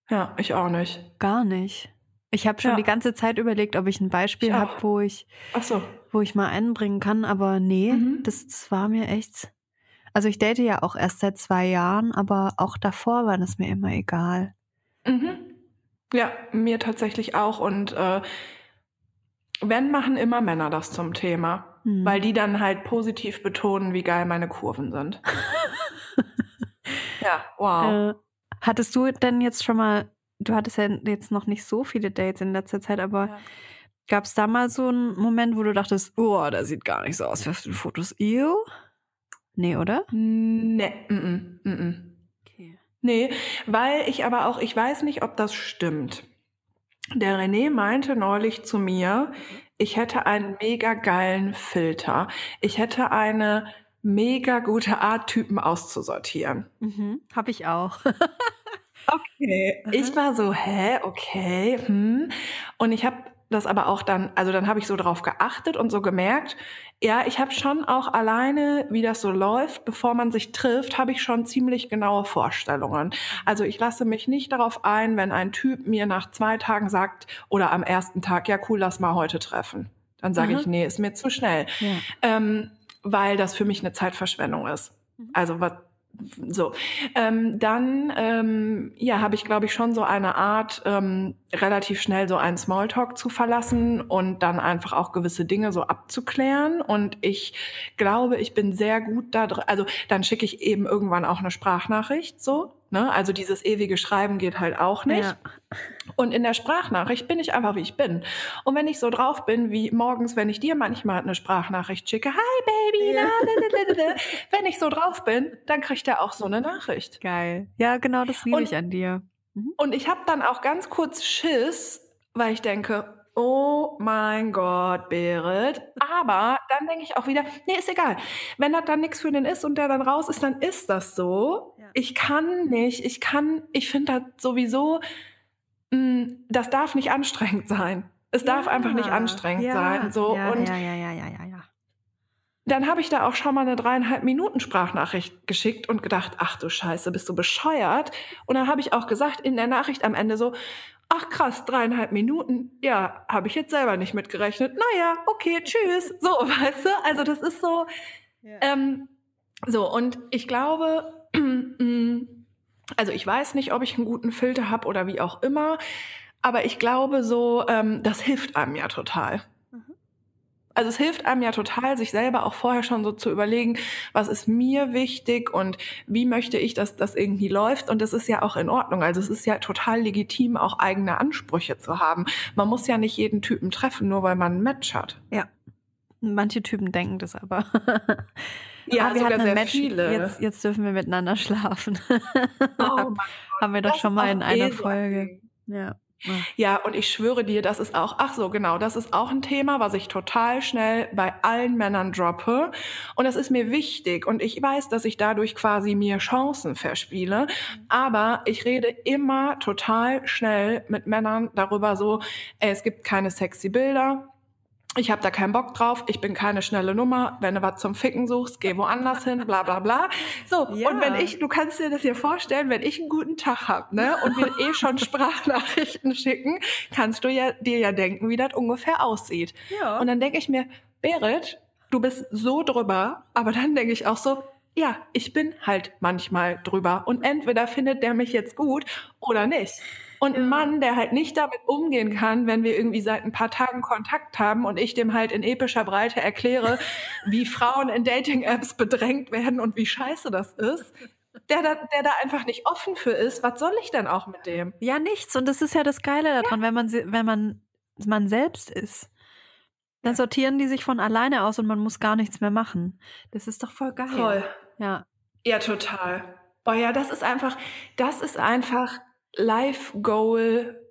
Ja, ich auch nicht. Gar nicht. Ich habe schon ja. die ganze Zeit überlegt, ob ich ein Beispiel habe, wo ich, so. wo ich mal einbringen kann, aber nee, mhm. das, das war mir echt. Also ich date ja auch erst seit zwei Jahren, aber auch davor war das mir immer egal. Mhm. Ja, mir tatsächlich auch. Und äh, wenn, machen immer Männer das zum Thema. Hm. Weil die dann halt positiv betonen, wie geil meine Kurven sind. ja, wow. Äh, hattest du denn jetzt schon mal, du hattest ja jetzt noch nicht so viele Dates in letzter Zeit, aber ja. gab es da mal so einen Moment, wo du dachtest, oh, der sieht gar nicht so aus wie auf den Fotos. Ew? Nee, oder? Nee, mm -mm, mm -mm. Nee, weil ich aber auch, ich weiß nicht, ob das stimmt. Der René meinte neulich zu mir, ich hätte einen mega geilen Filter. Ich hätte eine mega gute Art, Typen auszusortieren. Mhm, hab ich auch. okay. Ich war so, hä, okay. Hm. Und ich habe das aber auch dann, also dann habe ich so drauf geachtet und so gemerkt, ja, ich habe schon auch alleine, wie das so läuft, bevor man sich trifft, habe ich schon ziemlich genaue Vorstellungen. Also ich lasse mich nicht darauf ein, wenn ein Typ mir nach zwei Tagen sagt oder am ersten Tag, ja cool, lass mal heute treffen. Dann sage ich, nee, ist mir zu schnell. Ja. Ähm, weil das für mich eine Zeitverschwendung ist. Mhm. Also was so. Ähm, dann ähm, ja, habe ich, glaube ich, schon so eine Art, ähm, relativ schnell so einen Smalltalk zu verlassen und dann einfach auch gewisse Dinge so abzuklären. Und ich glaube, ich bin sehr gut da drin. Also dann schicke ich eben irgendwann auch eine Sprachnachricht so. Ne? Also dieses ewige Schreiben geht halt auch nicht. Ja. Und in der Sprachnachricht bin ich einfach, wie ich bin. Und wenn ich so drauf bin, wie morgens, wenn ich dir manchmal eine Sprachnachricht schicke, hi Baby, Ja. wenn ich so drauf bin, dann kriegt er auch so eine Nachricht. Geil. Ja, genau, das liebe ich an dir. Und ich habe dann auch ganz kurz Schiss, weil ich denke, oh mein Gott, Berit. Aber dann denke ich auch wieder, nee, ist egal. Wenn das dann nichts für den ist und der dann raus ist, dann ist das so. Ja. Ich kann nicht, ich kann, ich finde das sowieso, mh, das darf nicht anstrengend sein. Es darf einfach nicht anstrengend ja, sein. So. Und ja, ja, ja, ja, ja, ja. dann habe ich da auch schon mal eine dreieinhalb Minuten Sprachnachricht geschickt und gedacht, ach du Scheiße, bist du bescheuert? Und dann habe ich auch gesagt in der Nachricht am Ende so, ach krass, dreieinhalb Minuten, ja, habe ich jetzt selber nicht mitgerechnet. Naja, okay, tschüss. So, weißt du, also das ist so, ähm, so, und ich glaube, mm, also ich weiß nicht, ob ich einen guten Filter habe oder wie auch immer, aber ich glaube so, ähm, das hilft einem ja total. Also es hilft einem ja total, sich selber auch vorher schon so zu überlegen, was ist mir wichtig und wie möchte ich, dass das irgendwie läuft. Und das ist ja auch in Ordnung. Also es ist ja total legitim, auch eigene Ansprüche zu haben. Man muss ja nicht jeden Typen treffen, nur weil man ein Match hat. Manche Typen denken das aber. Ja, Ah, wir sogar hatten ein sehr Match. viele. Jetzt, jetzt dürfen wir miteinander schlafen. Oh mein Haben wir doch Das schon mal in einer eh Folge. Ding. Ja. Ja, und ich schwöre dir, das ist auch, ach so, genau, das ist auch ein Thema, was ich total schnell bei allen Männern droppe. Und das ist mir wichtig. Und ich weiß, dass ich dadurch quasi mir Chancen verspiele. Aber ich rede immer total schnell mit Männern darüber so, ey, es gibt keine sexy Bilder. Ich habe da keinen Bock drauf, ich bin keine schnelle Nummer. Wenn du was zum Ficken suchst, geh woanders hin, bla bla bla. So, Ja. und wenn ich, du kannst dir das hier vorstellen, wenn ich einen guten Tag hab, ne, und wir eh schon Sprachnachrichten schicken, kannst du ja dir ja denken, wie das ungefähr aussieht. Ja. Und dann denke ich mir, Berit, du bist so drüber, aber dann denke ich auch so, ja, ich bin halt manchmal drüber. Und entweder findet der mich jetzt gut oder nicht. Und ein Mann, der halt nicht damit umgehen kann, wenn wir irgendwie seit ein paar Tagen Kontakt haben und ich dem halt in epischer Breite erkläre, wie Frauen in Dating-Apps bedrängt werden und wie scheiße das ist, der da, der da einfach nicht offen für ist, was soll ich denn auch mit dem? Ja, nichts. Und das ist ja das Geile daran, wenn man wenn man man selbst ist. Dann sortieren die sich von alleine aus und man muss gar nichts mehr machen. Das ist doch voll geil. Voll. Ja. Ja, total. Oh ja, das ist einfach, das ist einfach Life Goal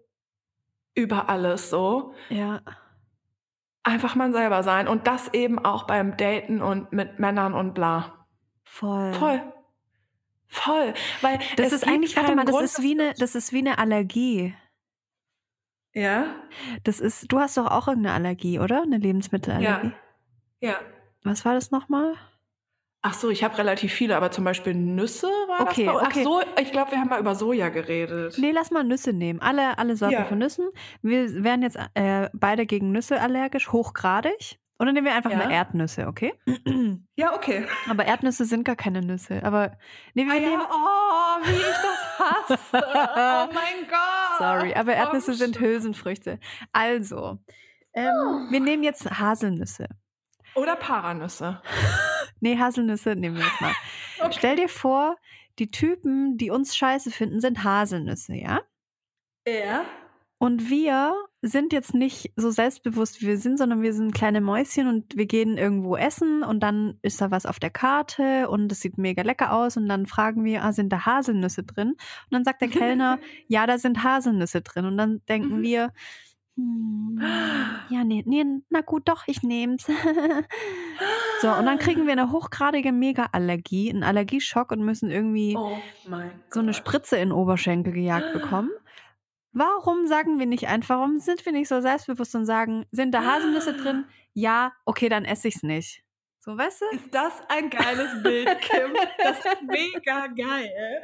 über alles so. Ja. Einfach man selber sein und das eben auch beim Daten und mit Männern und bla. Voll. Voll. Voll. Weil Das ist eigentlich, warte mal, das Grund, ist wie eine, das ist wie eine Allergie. Ja? Das ist, du hast doch auch irgendeine Allergie, oder? Eine Lebensmittelallergie. Ja. Was war das nochmal? Ach so, ich habe relativ viele, aber zum Beispiel Nüsse war Okay, das. bei- okay. Ach so, ich glaube, wir haben mal über Soja geredet. Nee, lass mal Nüsse nehmen. Alle, alle Sorten Ja. von Nüssen. Wir wären jetzt äh, beide gegen Nüsse allergisch, hochgradig. Oder nehmen wir einfach Ja. mal Erdnüsse, okay? Ja, okay. Aber Erdnüsse sind gar keine Nüsse. Aber nee, wir Ah, nehmen. ja, oh, wie ich das hasse. oh mein Gott. Sorry, aber Erdnüsse Oh, sind Hülsenfrüchte. Also, ähm, wir nehmen jetzt Haselnüsse. Oder Paranüsse. Nee, Haselnüsse nehmen wir jetzt mal. Okay. Stell dir vor, die Typen, die uns scheiße finden, sind Haselnüsse, ja? Ja. Und wir sind jetzt nicht so selbstbewusst, wie wir sind, sondern wir sind kleine Mäuschen und wir gehen irgendwo essen und dann ist da was auf der Karte und es sieht mega lecker aus und dann fragen wir, ah, sind da Haselnüsse drin? Und dann sagt der Kellner, ja, da sind Haselnüsse drin. Und dann denken Mhm. wir, hm, ja, nee, nee, na gut, doch, ich nehm's. so, und dann kriegen wir eine hochgradige Mega-Allergie, einen Allergieschock und müssen irgendwie Oh so eine. Spritze in den Oberschenkel gejagt bekommen. Warum sagen wir nicht einfach, warum sind wir nicht so selbstbewusst und sagen, sind da Haselnüsse drin? Ja, okay, dann esse ich's nicht. So, weißt du? Ist das ein geiles Bild, Kim? Das ist mega geil.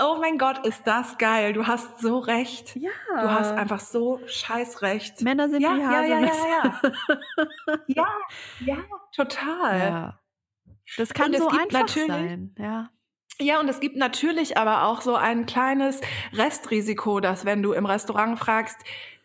Oh mein Gott, ist das geil. Du hast so recht. Ja. Du hast einfach so scheiß recht. Männer sind ja, wie ja, ja, ja, ja. ja, ja, total. Ja. Das kann Und so einfach natürlich- sein. Ja. Ja, und es gibt natürlich aber auch so ein kleines Restrisiko, dass wenn du im Restaurant fragst,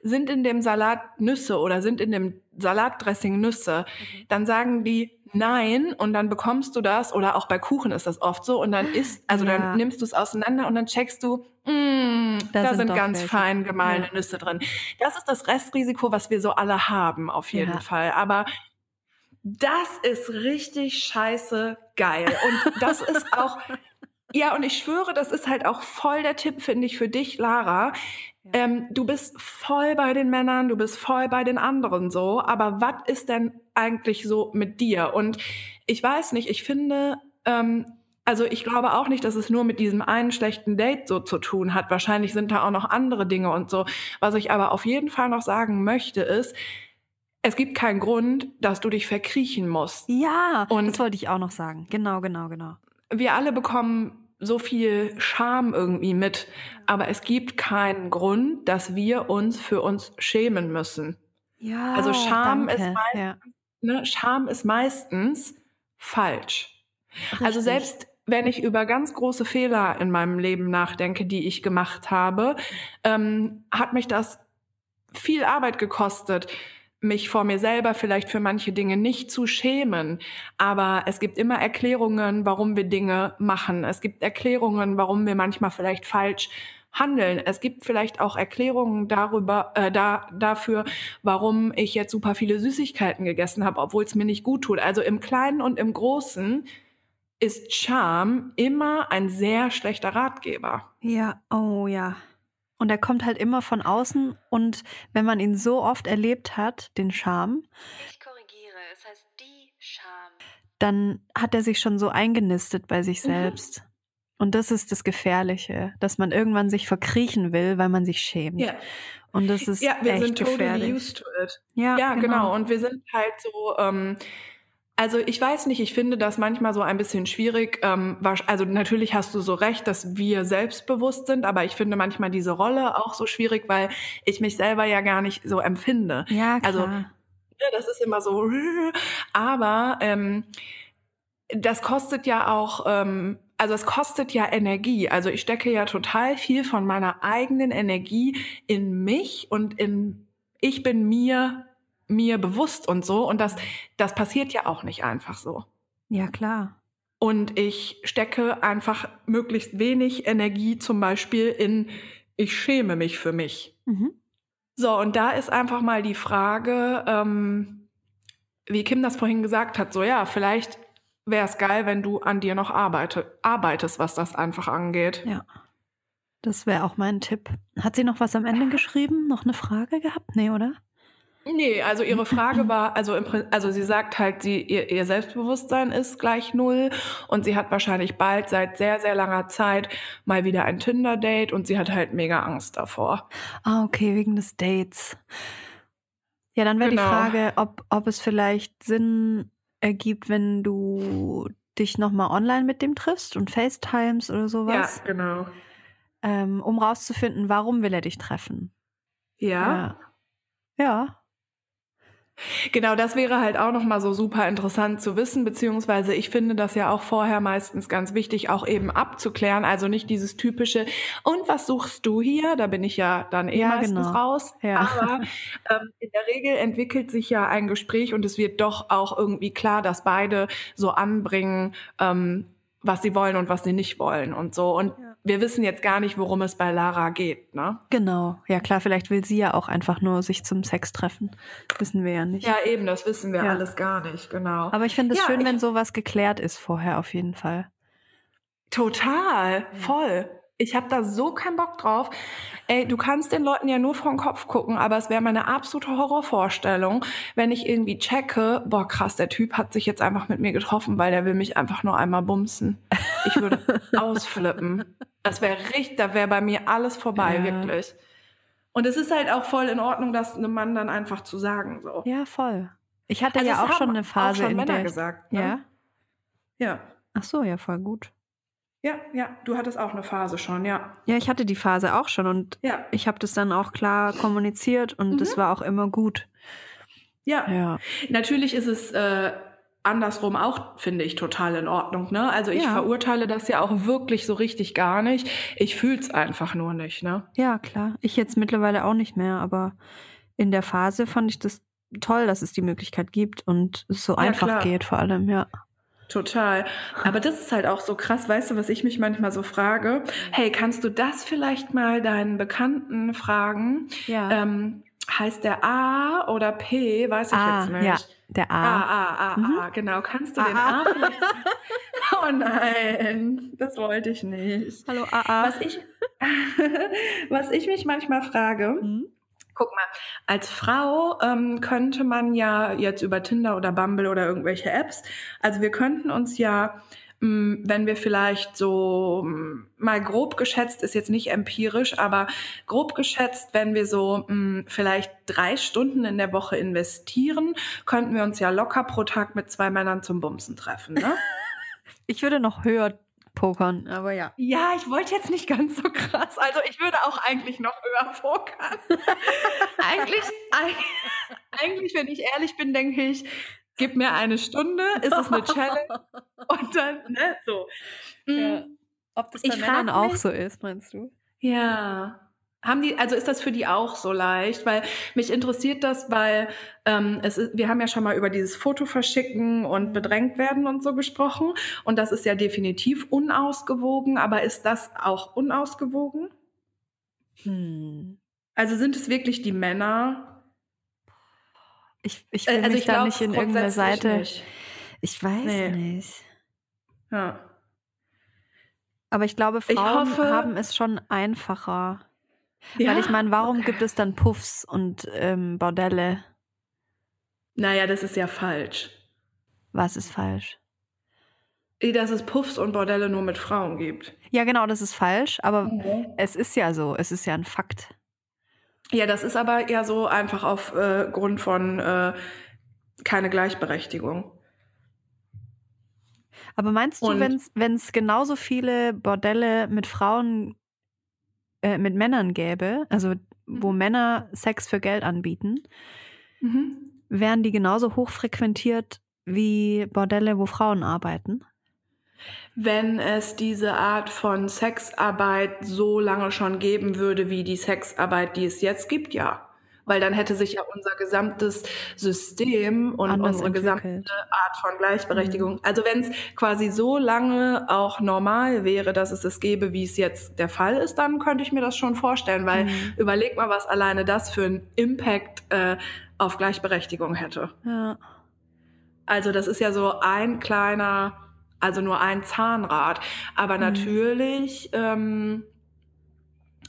sind in dem Salat Nüsse oder sind in dem Salatdressing Nüsse, dann sagen die nein und dann bekommst du das oder auch bei Kuchen ist das oft so und dann isst, also Ja. dann nimmst du es auseinander und dann checkst du, mm, Da da, sind sind, ganz welche. fein gemahlene Ja. Nüsse drin. Das ist das Restrisiko, was wir so alle haben, auf jeden Ja. Fall. Aber das ist richtig scheiße geil. Und das ist auch, ja, und ich schwöre, das ist halt auch voll der Tipp, finde ich, für dich, Lara. Ähm, du bist voll bei den Männern, du bist voll bei den anderen so, aber was ist denn eigentlich so mit dir? Und ich weiß nicht, ich finde, ähm, also ich glaube auch nicht, dass es nur mit diesem einen schlechten Date so zu tun hat. Wahrscheinlich sind da auch noch andere Dinge und so. Was ich aber auf jeden Fall noch sagen möchte, ist, es gibt keinen Grund, dass du dich verkriechen musst. Ja, Und- das wollte ich auch noch sagen. Genau, genau, genau. wir alle bekommen so viel Scham irgendwie mit, aber es gibt keinen Grund, dass wir uns für uns schämen müssen. Ja, Also Scham danke. ist mein- ja. Ne? Scham ist meistens falsch. Also Richtig. selbst wenn ich über ganz große Fehler in meinem Leben nachdenke, die ich gemacht habe, ähm, hat mich das viel Arbeit gekostet, mich vor mir selber vielleicht für manche Dinge nicht zu schämen. Aber es gibt immer Erklärungen, warum wir Dinge machen. Es gibt Erklärungen, warum wir manchmal vielleicht falsch handeln. Es gibt vielleicht auch Erklärungen darüber, äh, da, dafür, warum ich jetzt super viele Süßigkeiten gegessen habe, obwohl es mir nicht gut tut. Also im Kleinen und im Großen ist Scham immer ein sehr schlechter Ratgeber. Ja, oh ja. Und er kommt halt immer von außen und wenn man ihn so oft erlebt hat, den Charme, Ich korrigiere, es heißt die Scham. dann hat er sich schon so eingenistet bei sich Mhm. Und das ist das Gefährliche, dass man irgendwann sich verkriechen will, weil man sich schämt. Und das ist ja, wir echt sind totally gefährlich. used to it. Ja, Ja, genau. Und wir sind halt so, ähm, also ich weiß nicht, ich finde das manchmal so ein bisschen schwierig. Ähm, also natürlich hast du so recht, dass wir selbstbewusst sind, aber ich finde manchmal diese Rolle auch so schwierig, weil ich mich selber ja gar nicht so empfinde. Ja, klar. Also, Ja, das ist immer so, aber ähm, das kostet ja auch, ähm, also es kostet ja Energie. Also ich stecke ja total viel von meiner eigenen Energie in mich und in ich bin mir mir bewusst und so und das das passiert ja auch nicht einfach so. ja, klar. Und ich stecke einfach möglichst wenig Energie zum Beispiel in ich schäme mich für mich. Mhm. So, und da ist einfach mal die Frage, ähm, wie Kim das vorhin gesagt hat, so ja, vielleicht wäre es geil, wenn du an dir noch arbeite, arbeitest, was das einfach angeht. Ja. Das wäre auch mein Tipp. Hat sie noch was am Ende geschrieben? Noch eine Frage gehabt? Nee, oder? Nee, also ihre Frage war, also, im, also sie sagt halt, sie, ihr, ihr Selbstbewusstsein ist gleich null und sie hat wahrscheinlich bald seit sehr, sehr langer Zeit mal wieder ein Tinder-Date und sie hat halt mega Angst davor. Ah, okay, wegen des Dates. Ja, dann wäre Genau. die Frage, ob, ob es vielleicht Sinn ergibt, wenn du dich nochmal online mit dem triffst und FaceTimes oder sowas, Ja, genau. ähm, um rauszufinden, warum will er dich treffen. Ja. Ja. Ja. Genau, das wäre halt auch nochmal so super interessant zu wissen, beziehungsweise ich finde das ja auch vorher meistens ganz wichtig, auch eben abzuklären. Also nicht dieses typische, und was suchst du hier? Da bin ich ja dann eh Ja, meistens genau. raus. Ja. Aber ähm, in der Regel entwickelt sich ja ein Gespräch und es wird doch auch irgendwie klar, dass beide so anbringen, ähm, was sie wollen und was sie nicht wollen und so. Und Ja. Wir wissen jetzt gar nicht, worum es bei Lara geht, ne? Genau. Ja, klar, vielleicht will sie ja auch einfach nur sich zum Sex treffen. Wissen wir ja nicht. Ja, eben, das wissen wir Ja. alles gar nicht, genau. Aber ich finde es Ja, schön, wenn sowas geklärt ist vorher auf jeden Fall. Total, voll. Ich habe da so keinen Bock drauf. Ey, du kannst den Leuten ja nur vor den Kopf gucken, aber es wäre meine absolute Horrorvorstellung, wenn ich irgendwie checke, boah krass, der Typ hat sich jetzt einfach mit mir getroffen, weil der will mich einfach nur einmal bumsen. Ich würde ausflippen. Das wäre richtig, da wäre bei mir alles vorbei, Ja. wirklich. Und es ist halt auch voll in Ordnung, das einem Mann dann einfach zu sagen, so. Ja, voll. Ich hatte Also ja auch schon eine auch Phase, schon in Männer der gesagt, ne? ja. Ja. Ach so, ja, voll gut. Ja, ja, du hattest auch eine Phase schon, ja. Ja, ich hatte die Phase auch schon und Ja. ich habe das dann auch klar kommuniziert und das war auch immer gut. Ja. Ja. Natürlich ist es äh, andersrum auch, finde ich, total in Ordnung. Ne? Also ich Ja. verurteile das ja auch wirklich so richtig gar nicht. Ich fühle es einfach nur nicht. Ne? Ja, klar. Ich jetzt mittlerweile auch nicht mehr, aber in der Phase fand ich das toll, dass es die Möglichkeit gibt und es so Ja, einfach klar. geht, vor allem, ja. Total. Aber das ist halt auch so krass, weißt du, was ich mich manchmal so frage? Hey, kannst du das vielleicht mal deinen Bekannten fragen? Ja. Ähm, heißt der A oder P? Weiß ich ah, jetzt nicht. ja, der A, A. A, A, Mhm. A, genau. Kannst du A, den A. A vielleicht? Oh nein, das wollte ich nicht. Hallo AA. Was ich, was ich mich manchmal frage, Mhm. Guck mal, als Frau ähm, könnte man ja jetzt über Tinder oder Bumble oder irgendwelche Apps, also wir könnten uns ja, mh, wenn wir vielleicht so mh, mal grob geschätzt, ist jetzt nicht empirisch, aber grob geschätzt, wenn wir so mh, vielleicht drei Stunden in der Woche investieren, könnten wir uns ja locker pro Tag mit zwei Männern zum Bumsen treffen, ne? Ich würde noch höher pokern, aber ja. Ja, ich wollte jetzt nicht ganz so krass. Also ich würde auch eigentlich noch höher pokern. eigentlich, eig- eigentlich, wenn ich ehrlich bin, denke ich, gib mir eine Stunde, ist es eine Challenge und dann, ne, so. Ja. Mm, Ob das Ich bei Männern frag auch mich- so ist, meinst du? Ja. Haben die, also ist das für die auch so leicht? Weil mich interessiert das, weil ähm, es ist, wir haben ja schon mal über dieses Foto verschicken und bedrängt werden und so gesprochen. Und das ist ja definitiv unausgewogen, aber ist das auch unausgewogen? Hm. Also sind es wirklich die Männer? Ich, ich Äh, will also mich da glaub nicht in irgendeine grundsätzlich Seite. nicht. Ich weiß Nee. nicht. Ja. Aber ich glaube, Ich Frauen hoffe- haben es schon einfacher. Ja? Weil ich meine, warum Okay. gibt es dann Puffs und ähm, Bordelle? Naja, das ist ja falsch. Was ist falsch? Dass es Puffs und Bordelle nur mit Frauen gibt. Ja, genau, das ist falsch, aber Mhm. es ist ja so, es ist ja ein Fakt. Ja, das ist aber ja so einfach auf äh, von äh, keine Gleichberechtigung. Aber meinst du, wenn es genauso viele Bordelle mit Frauen, äh, mit Männern gäbe, also wo Mhm. Männer Sex für Geld anbieten, Mhm. wären die genauso hoch frequentiert wie Bordelle, wo Frauen arbeiten? Wenn es diese Art von Sexarbeit so lange schon geben würde, wie die Sexarbeit, die es jetzt gibt, ja. Weil dann hätte sich ja unser gesamtes System und Anders unsere gesamte entwickelt. Art von Gleichberechtigung. Also wenn es quasi so lange auch normal wäre, dass es es gäbe, wie es jetzt der Fall ist, dann könnte ich mir das schon vorstellen, weil Mhm. überleg mal, was alleine das für einen Impact äh, auf Gleichberechtigung hätte. Ja. Also das ist ja so ein kleiner, also nur ein Zahnrad. Aber Mhm. natürlich, ähm,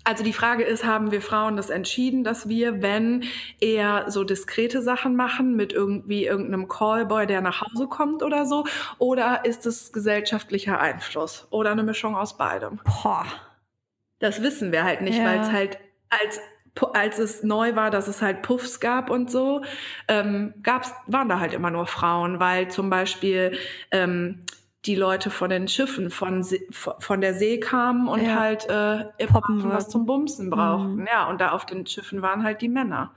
also die Frage ist, haben wir Frauen das entschieden, dass wir, wenn eher so diskrete Sachen machen mit irgendwie irgendeinem Callboy, der nach Hause kommt oder so, oder ist es gesellschaftlicher Einfluss oder eine Mischung aus beidem? Boah. Das wissen wir halt nicht, Ja. weil es halt als als es neu war, dass es halt Puffs gab und so, ähm, gab's, waren da halt immer nur Frauen, weil zum Beispiel ähm, die Leute von den Schiffen von, See, von der See kamen und Ja. halt äh, Poppen was zum Bumsen brauchten. Mhm. Ja, und da auf den Schiffen waren halt die Männer.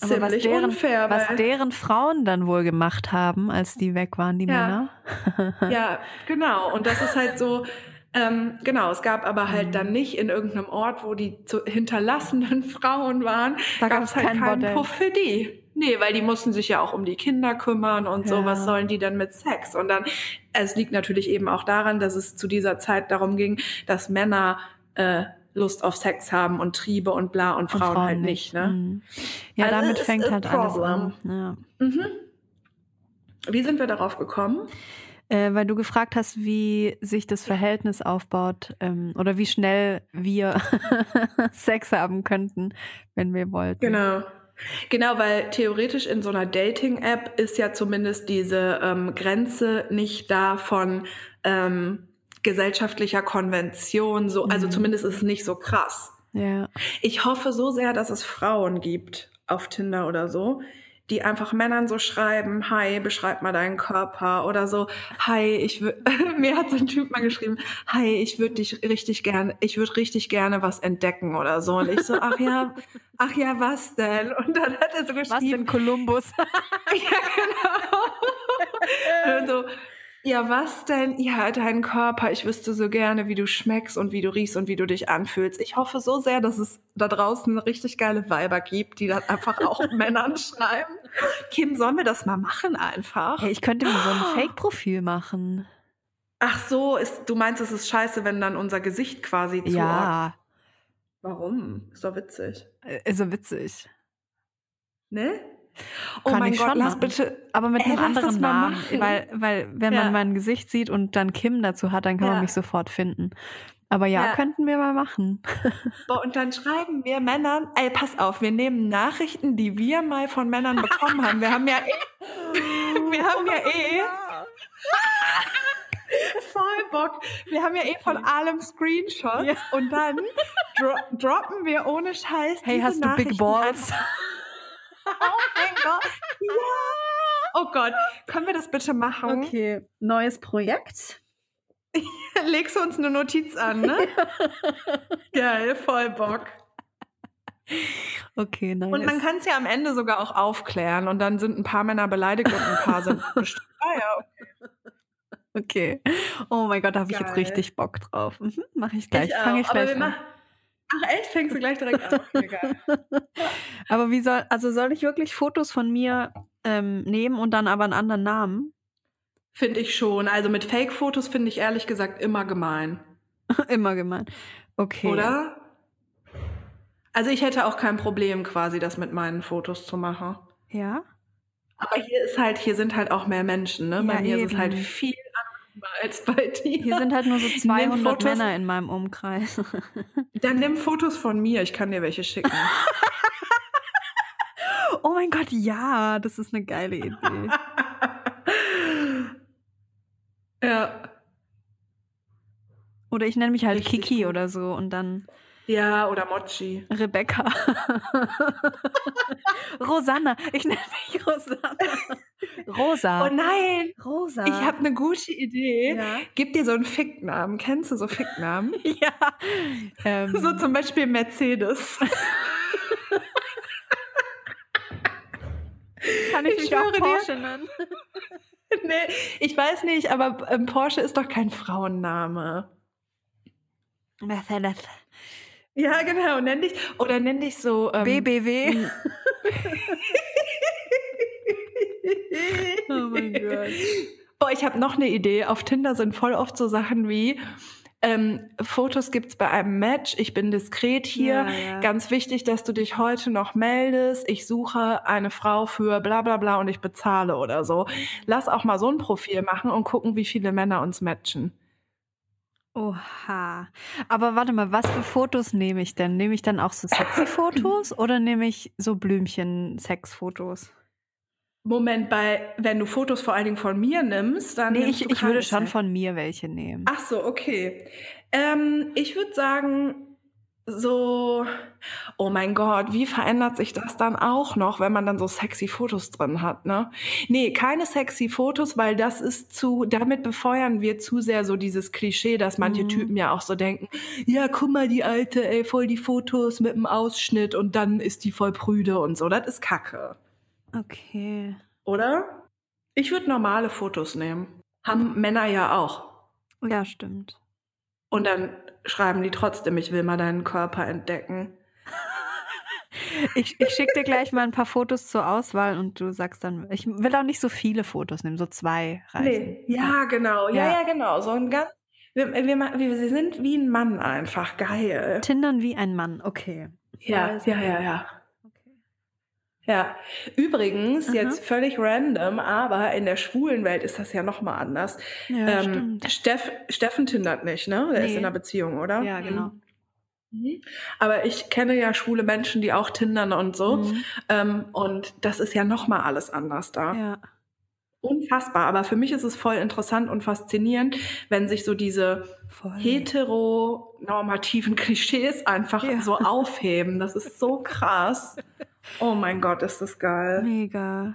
Aber was deren, unfair, was deren Frauen dann wohl gemacht haben, als die weg waren, die Ja. Männer. Ja, genau. Und das ist halt so, ähm, genau, es gab aber halt Mhm. dann nicht in irgendeinem Ort, wo die zu hinterlassenen Frauen waren, Da gab es halt kein keinen Bordell. Puff für die. Nee, weil die mussten sich ja auch um die Kinder kümmern und so. Ja. Was sollen die denn mit Sex? Und dann, es liegt natürlich eben auch daran, dass es zu dieser Zeit darum ging, dass Männer äh, Lust auf Sex haben und Triebe und bla und Und Frauen, halt nicht. Ne? Mhm. Ja, Also damit fängt halt alles problem. an. Ja. Mhm. Wie sind wir darauf gekommen? Äh, weil du gefragt hast, wie sich das Verhältnis aufbaut ähm, oder wie schnell wir Sex haben könnten, wenn wir wollten. Genau. Genau, weil theoretisch in so einer Dating-App ist ja zumindest diese ähm, Grenze nicht da von ähm, gesellschaftlicher Konvention, so, also Mhm. zumindest ist es nicht so krass. Ja. Ich hoffe so sehr, dass es Frauen gibt auf Tinder oder so, die einfach Männern so schreiben, hi, beschreib mal deinen Körper oder so, hi, ich mir hat so ein Typ mal geschrieben, hi, ich würde dich richtig gerne, ich würde richtig gerne was entdecken oder so. Und ich so, ach ja, ach ja, was denn? Und dann hat er so geschrieben. Was denn Kolumbus? ja, genau. Und so, ja, was denn? Ja, dein Körper. Ich wüsste so gerne, wie du schmeckst und wie du riechst und wie du dich anfühlst. Ich hoffe so sehr, dass es da draußen richtig geile Weiber gibt, die das einfach auch Männern schreiben. Kim, sollen wir das mal machen einfach? Hey, ich könnte mir so ein Fake-Profil machen. Ach so, ist, du meinst, es ist scheiße, wenn dann unser Gesicht quasi zu. Ja, Warum? Ist doch witzig. äh, ist so witzig. Ne? Oh Kann mein Gott, lass machen. bitte. Aber mit Ey, einem anderen Namen. machen. Weil, weil wenn Ja. man mein Gesicht sieht und dann Kim dazu hat, dann kann Ja. man mich sofort finden. Aber ja, Ja. könnten wir mal machen. Boah, und dann schreiben wir Männern, ey, pass auf, wir nehmen Nachrichten, die wir mal von Männern bekommen haben. Wir haben ja eh, wir haben ja eh voll Bock. Wir haben ja eh von allem Screenshots Ja. und dann dro droppen wir ohne Scheiß Hey, hast du Big Nachrichten Balls? an- Oh mein Gott. Ja. Oh Gott, können wir das bitte machen? Okay, neues Projekt. Legst du uns eine Notiz an, ne? Geil, voll Bock. Okay, nice. Und man kann es ja am Ende sogar auch aufklären und dann sind ein paar Männer beleidigt und ein paar sind bestimmt. Ah ja, okay. Oh mein Gott, da habe ich jetzt richtig Bock drauf. Mhm, Mache ich gleich. Ich Fange ich gleich an. Ach echt, fängst du gleich direkt an? Aber wie soll, also soll ich wirklich Fotos von mir ähm, nehmen und dann aber einen anderen Namen? Finde ich schon. Also mit Fake-Fotos finde ich ehrlich gesagt immer gemein. Immer gemein. Okay. Oder? Also ich hätte auch kein Problem quasi, das mit meinen Fotos zu machen. Ja? Aber hier ist halt, hier sind halt auch mehr Menschen, ne? Bei Ja, mir ist es eben. halt viel anonymer als bei dir. Hier sind halt nur so 200 Fotos. Männer in meinem Umkreis. Dann nimm Fotos von mir, ich kann dir welche schicken. oh mein Gott, ja, das ist eine geile Idee. ja. Oder ich nenne mich halt Richtig Kiki gut. oder so und dann Ja, oder Mochi. Rebecca. Rosanna. Ich nenne mich Rosanna. Rosa. Oh nein, Rosa. ich habe eine gute Idee. Ja. Gib dir so einen Ficknamen. Kennst du so Ficknamen? ja. Ähm, so zum Beispiel Mercedes. kann ich, ich mich auch schwöre dir. Porsche nennen. nee, ich weiß nicht, aber ähm, Porsche ist doch kein Frauenname. Mercedes. Ja, genau. Nenn dich, oder nenn dich so. Ähm, BBW. oh mein Gott. Boah, ich habe noch eine Idee. Auf Tinder sind voll oft so Sachen wie ähm, Fotos gibt's bei einem Match. Ich bin diskret hier. Ja, ja. Ganz wichtig, dass du dich heute noch meldest. Ich suche eine Frau für bla bla bla und ich bezahle oder so. Lass auch mal so ein Profil machen und gucken, wie viele Männer uns matchen. Oha. Aber warte mal, was für Fotos nehme ich denn? Nehme ich dann auch so sexy Fotos oder nehme ich so Blümchen-Sex-Fotos? Moment, bei wenn du Fotos vor allen Dingen von mir nimmst, dann Nee, ich, ich würde schon von mir welche nehmen. Ach so, okay. Ähm, ich würde sagen, so, oh mein Gott, wie verändert sich das dann auch noch, wenn man dann so sexy Fotos drin hat, ne? Nee, keine sexy Fotos, weil das ist zu, damit befeuern wir zu sehr so dieses Klischee, dass manche Mhm. Typen ja auch so denken, ja, guck mal, die alte, ey, voll die Fotos mit dem Ausschnitt und dann ist die voll prüde und so. Das ist Kacke, Okay. oder? Ich würde normale Fotos nehmen. Haben Männer ja auch. Ja, stimmt. Und dann schreiben die trotzdem, ich will mal deinen Körper entdecken. Ich, ich schicke dir gleich mal ein paar Fotos zur Auswahl und du sagst dann, ich will auch nicht so viele Fotos nehmen, so zwei reichen. Nee. Ja, genau. Ja, Ja. ja, genau. So ein ganz. Wir, wir, wir, sind wie ein Mann einfach. Geil. Tindern wie ein Mann, okay. Ja, Also- ja, ja, ja. Ja, übrigens, Aha. jetzt völlig random, aber in der schwulen Welt ist das ja nochmal anders. Ja, ähm, stimmt. Steff, Steffen tindert nicht, ne? Der ist Nee. in einer Beziehung, oder? Ja, genau. Mhm. Aber ich kenne ja schwule Menschen, die auch tindern und so. Mhm. Ähm, und das ist ja nochmal alles anders da. Ja. Unfassbar. Aber für mich ist es voll interessant und faszinierend, wenn sich so diese Voll. heteronormativen Klischees einfach Ja. so aufheben. Das ist so krass. Oh mein Gott, ist das geil. Mega.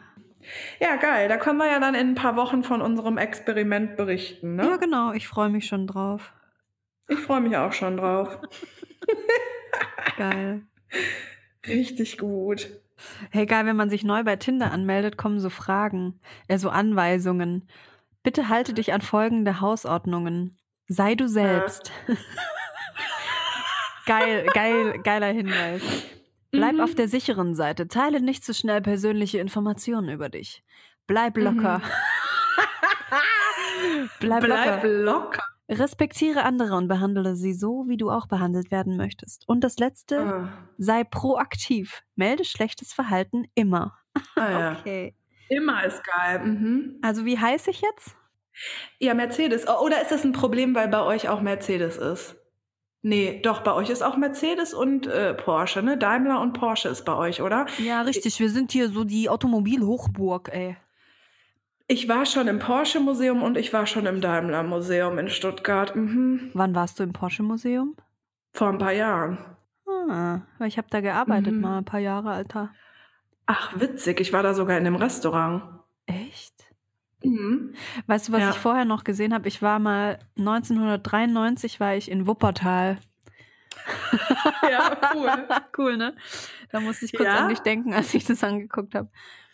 Ja, geil. Da können wir ja dann in ein paar Wochen von unserem Experiment berichten, ne? Ja, genau. Ich freue mich schon drauf. Ich freue mich auch schon drauf. Geil. Richtig gut. Hey, geil, wenn man sich neu bei Tinder anmeldet, kommen so Fragen, äh, so Anweisungen. Bitte halte dich an folgende Hausordnungen. Sei du selbst. geil, geil, geiler Hinweis. Bleib Mhm. auf der sicheren Seite. Teile nicht zu schnell persönliche Informationen über dich. Bleib locker. Bleib, Mhm. Bleib locker. locker. Respektiere andere und behandle sie so, wie du auch behandelt werden möchtest. Und das letzte, Ah, sei proaktiv. Melde schlechtes Verhalten immer. ah, ja. Okay. Immer ist geil. Mhm. Also wie heiße ich jetzt? Ja, Mercedes. Oh, Oder ist das ein Problem, weil bei euch auch Mercedes ist? Nee, doch, bei euch ist auch Mercedes und äh, Porsche, ne? Daimler und Porsche ist bei euch, oder? Ja, richtig. Wir sind hier so die Automobilhochburg, ey. Ich war schon im Porsche-Museum und ich war schon im Daimler-Museum in Stuttgart. Mhm. Wann warst du im Porsche-Museum? Vor ein paar Jahren. Ah, weil ich habe da gearbeitet Mhm. mal ein paar Jahre, Alter. Ach, witzig. Ich war da sogar in einem Restaurant. Echt? Mhm. Weißt du, was Ja. ich vorher noch gesehen habe? Ich war mal 1993 war ich in Wuppertal. Ja, cool. cool, ne? Da musste ich kurz Ja? an dich denken, als ich das angeguckt habe.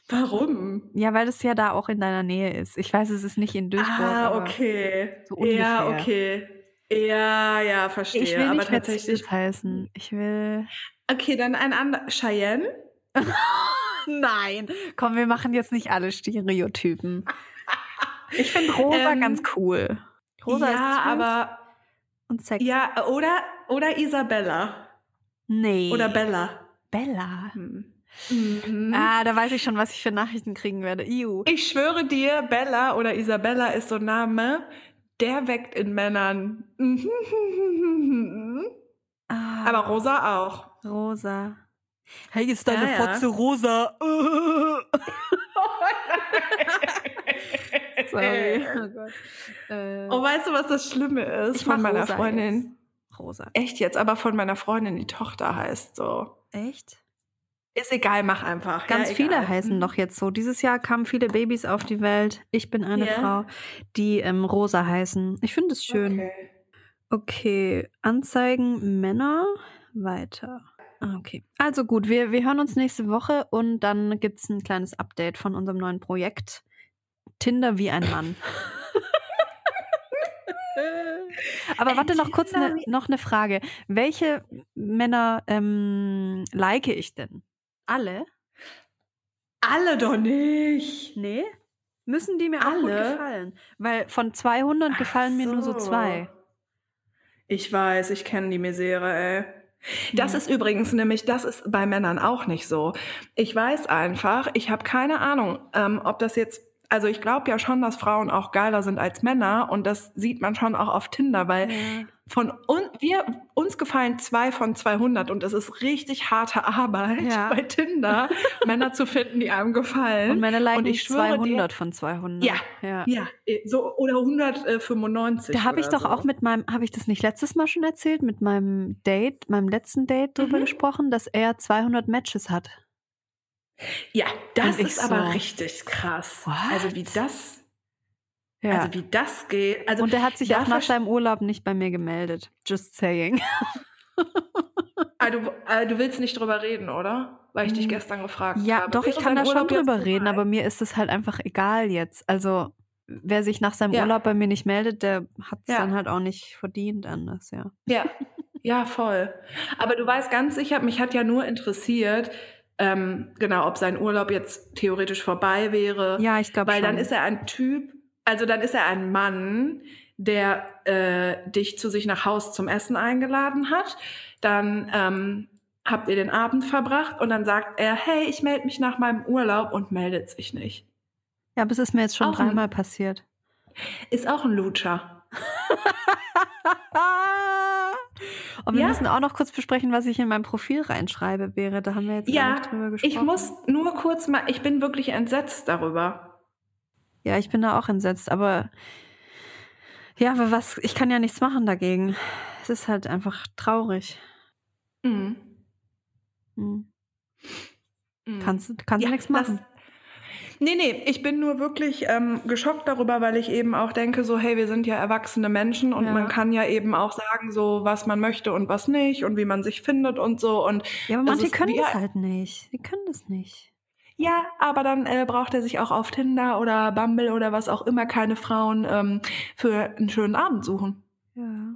Warum? Ja, weil das ja da auch in deiner Nähe ist. Ich weiß, es ist nicht in Duisburg. Ah, aber okay. so ungefähr. ja, okay. Ja, ja, verstehe. Ich will aber nicht tatsächlich. Mercedes heißen. Ich will. Okay, dann ein anderer. Cheyenne? Nein. Komm, wir machen jetzt nicht alle Stereotypen. Ich finde Rosa Ähm, ganz cool. Rosa ja, aber. und sexy. Ja, oder, oder Isabella. Nee. Oder Bella. Bella. Hm. Mhm. Ah, da weiß ich schon, was ich für Nachrichten kriegen werde. Iu. Ich schwöre dir, Bella oder Isabella ist so ein Name, der weckt in Männern. Ah, Aber Rosa auch. Rosa. Hey, ist deine Fotze rosa? Sorry. Oh Gott. Äh, Oh, weißt du, was das Schlimme ist von meiner Rosa Freundin? jetzt. Rosa. Echt jetzt, aber von meiner Freundin, die Tochter heißt so. Echt? Ist egal, mach einfach. Ganz ja, viele heißen doch jetzt so. Dieses Jahr kamen viele Babys auf die Welt. Ich bin eine Ja. Frau, die ähm, Rosa heißen. Ich finde es schön. Okay. Okay, Anzeigen Männer weiter. Ah, Okay. Also gut, wir, wir hören uns nächste Woche und dann gibt es ein kleines Update von unserem neuen Projekt. Tinder wie ein Mann. Aber warte noch kurz ne, noch eine Frage. Welche Männer ähm, like ich denn? Alle? Alle doch nicht. Nee? Müssen die mir auch gut Alle? gefallen? Weil von 200 gefallen mir nur so so. zwei. Ich weiß, ich kenne die Misere, ey. Das Ja. ist übrigens nämlich, das ist bei Männern auch nicht so. Ich weiß einfach, ich habe keine Ahnung, ähm, ob das jetzt, also ich glaube ja schon, dass Frauen auch geiler sind als Männer und das sieht man schon auch auf Tinder, weil Ja. von uns, wir, uns gefallen zwei von 200 und es ist richtig harte Arbeit Ja. bei Tinder, Männer zu finden, die einem gefallen. Und meine liken Und ich schwöre 200 von 200. Ja. ja. ja, eh, so, oder 195. Da habe ich doch so. auch mit meinem, habe ich das nicht letztes Mal schon erzählt, mit meinem Date, meinem letzten Date drüber Mhm. gesprochen, dass er 200 Matches hat. Ja, das ist aber so, richtig krass. what? Also wie das, Ja. also wie das geht. Also und er hat sich auch nach seinem Urlaub nicht bei mir gemeldet. Just saying. Ah, du, äh, du willst nicht drüber reden, oder? Weil ich dich Mm, gestern gefragt Ja, habe. doch, ich kann da schon Urlaub drüber reden, aber mir ist es halt einfach egal jetzt. Also, wer sich nach seinem Ja. Urlaub bei mir nicht meldet, der hat es Ja. dann halt auch nicht verdient anders, ja. Ja, ja, voll. Aber du weißt ganz sicher, mich hat ja nur interessiert, ähm, genau, ob sein Urlaub jetzt theoretisch vorbei wäre. Ja, ich glaube Weil schon. dann ist er ein Typ, also dann ist er ein Mann, der äh, dich zu sich nach Haus zum Essen eingeladen hat. Dann ähm, habt ihr den Abend verbracht und dann sagt er, hey, ich melde mich nach meinem Urlaub und meldet sich nicht. ja, aber es ist mir jetzt schon Auch ein- dreimal passiert. Ist auch ein Lutscher. Und wir Ja. müssen auch noch kurz besprechen, was ich in mein Profil reinschreibe, wäre. Da haben wir jetzt Ja, nicht drüber gesprochen. ich muss nur kurz mal, ich bin wirklich entsetzt darüber. Ja, ich bin da auch entsetzt, aber ja, aber was, ich kann ja nichts machen dagegen. Es ist halt einfach traurig. Mhm. Hm. Mhm. Kannst, du- kannst Ja, du nichts machen. Nee, nee, ich bin nur wirklich ähm, geschockt darüber, weil ich eben auch denke, so, hey, wir sind ja erwachsene Menschen und Ja. man kann ja eben auch sagen, so, was man möchte und was nicht und wie man sich findet und so. Und Ja, aber manche können das halt nicht. Die können das nicht. Ja, aber dann äh, braucht er sich auch auf Tinder oder Bumble oder was auch immer keine Frauen ähm, für einen schönen Abend suchen. Ja.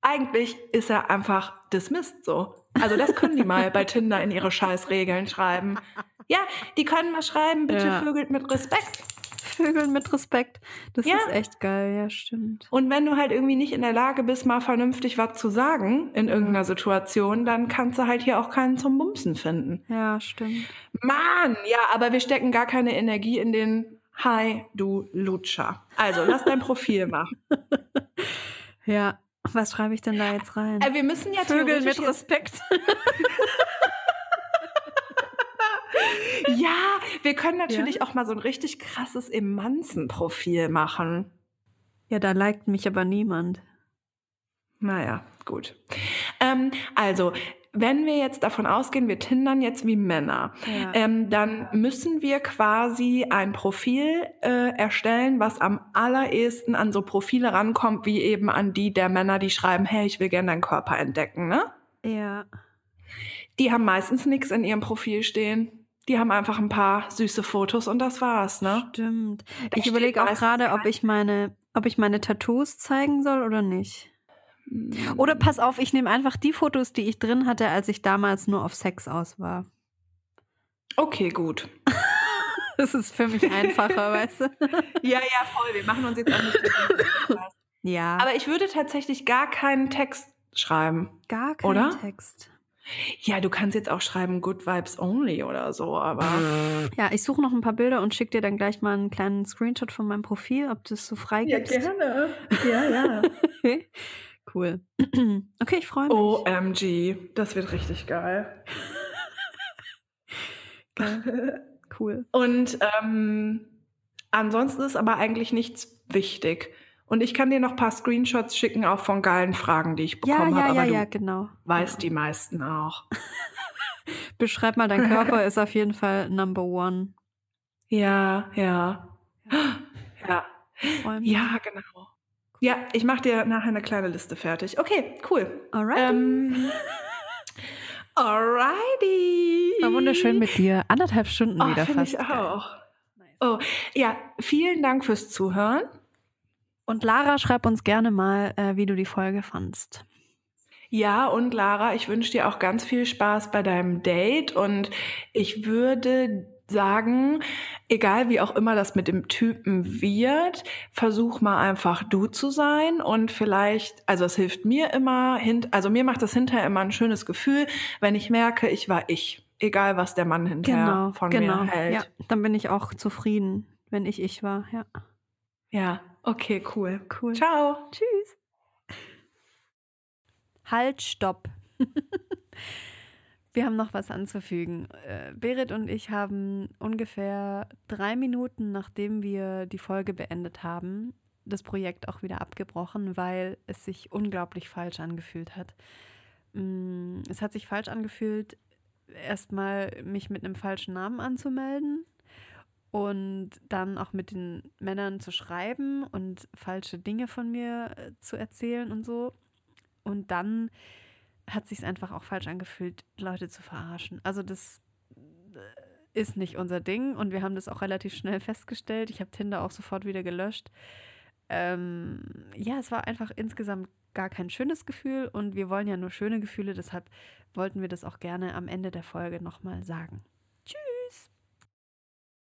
Eigentlich ist er einfach dismissed so. Also das können die mal bei Tinder in ihre Scheißregeln schreiben. Ja, die können mal schreiben, bitte Ja. vögelt mit Respekt. Vögeln mit Respekt. Das Ja. ist echt geil, ja, stimmt. Und wenn du halt irgendwie nicht in der Lage bist, mal vernünftig was zu sagen in irgendeiner Situation, dann kannst du halt hier auch keinen zum Bumsen finden. Ja, stimmt. Mann, ja, aber wir stecken gar keine Energie in den Hi, du Lutscher. Also, lass dein Profil machen. Ja. Was schreibe ich denn da jetzt rein? Äh, wir müssen ja Vögeln mit Respekt. Ja, wir können natürlich auch mal so ein richtig krasses Emanzen-Profil machen. Ja, da liked mich aber niemand. Naja, gut. Ähm, also, wenn wir jetzt davon ausgehen, wir tindern jetzt wie Männer, Ja. ähm, dann müssen wir quasi ein Profil äh, erstellen, was am allerersten an so Profile rankommt, wie eben an die der Männer, die schreiben, hey, ich will gerne deinen Körper entdecken, ne? Ja. Die haben meistens nichts in ihrem Profil stehen. Die haben einfach ein paar süße Fotos und das war's, ne? Stimmt. Da Ich überlege auch gerade, ob ich meine, ob ich meine Tattoos zeigen soll oder nicht. Oder pass auf, ich nehme einfach die Fotos, die ich drin hatte, als ich damals nur auf Sex aus war. Okay, gut. Das ist für mich einfacher, weißt du? Ja, ja, voll. Wir machen uns jetzt auch nicht. Ja. Aber ich würde tatsächlich gar keinen Text schreiben. gar kein oder? Text. Ja, du kannst jetzt auch schreiben Good Vibes Only oder so, aber Ja, ich suche noch ein paar Bilder und schicke dir dann gleich mal einen kleinen Screenshot von meinem Profil, ob du es so frei gibst. gerne. Ja, ja. cool. Okay, ich freue mich. OMG, das wird richtig geil. Cool. Und ähm, ansonsten ist aber eigentlich nichts wichtig. Und ich kann dir noch ein paar Screenshots schicken, auch von geilen Fragen, die ich Ja, bekommen ja, habe. ja, aber ja, du genau. weißt die meisten auch. Beschreib mal, dein Körper ist auf jeden Fall Number One. Ja, ja. Ja. Ja, genau. Ja, ich mache dir nachher eine kleine Liste fertig. Okay, cool. Alright. Ähm, alrighty. War wunderschön mit dir. Anderthalb Stunden Oh, wieder fast. ich Geil. auch. Oh, ja, vielen Dank fürs Zuhören. Und Lara, schreib uns gerne mal, äh, wie du die Folge fandst. Ja, und Lara, ich wünsche dir auch ganz viel Spaß bei deinem Date und ich würde sagen, egal wie auch immer das mit dem Typen wird, versuch mal einfach du zu sein und vielleicht, also es hilft mir immer, also mir macht das hinterher immer ein schönes Gefühl, wenn ich merke, ich war ich, egal was der Mann hinterher Genau, von genau. mir hält. Ja, dann bin ich auch zufrieden, wenn ich ich war. Ja, ja, okay, cool. cool. Ciao. Tschüss. Halt, stopp. Wir haben noch was anzufügen. Äh, Berit und ich haben ungefähr drei Minuten, nachdem wir die Folge beendet haben, das Projekt auch wieder abgebrochen, weil es sich unglaublich falsch angefühlt hat. Mm, Es hat sich falsch angefühlt, erstmal mich mit einem falschen Namen anzumelden und dann auch mit den Männern zu schreiben und falsche Dinge von mir äh, zu erzählen und so. Und dann hat sich einfach auch falsch angefühlt, Leute zu verarschen. Also das äh, ist nicht unser Ding und wir haben das auch relativ schnell festgestellt. Ich habe Tinder auch sofort wieder gelöscht. Ähm, ja, es war einfach insgesamt gar kein schönes Gefühl und wir wollen ja nur schöne Gefühle, deshalb wollten wir das auch gerne am Ende der Folge nochmal sagen.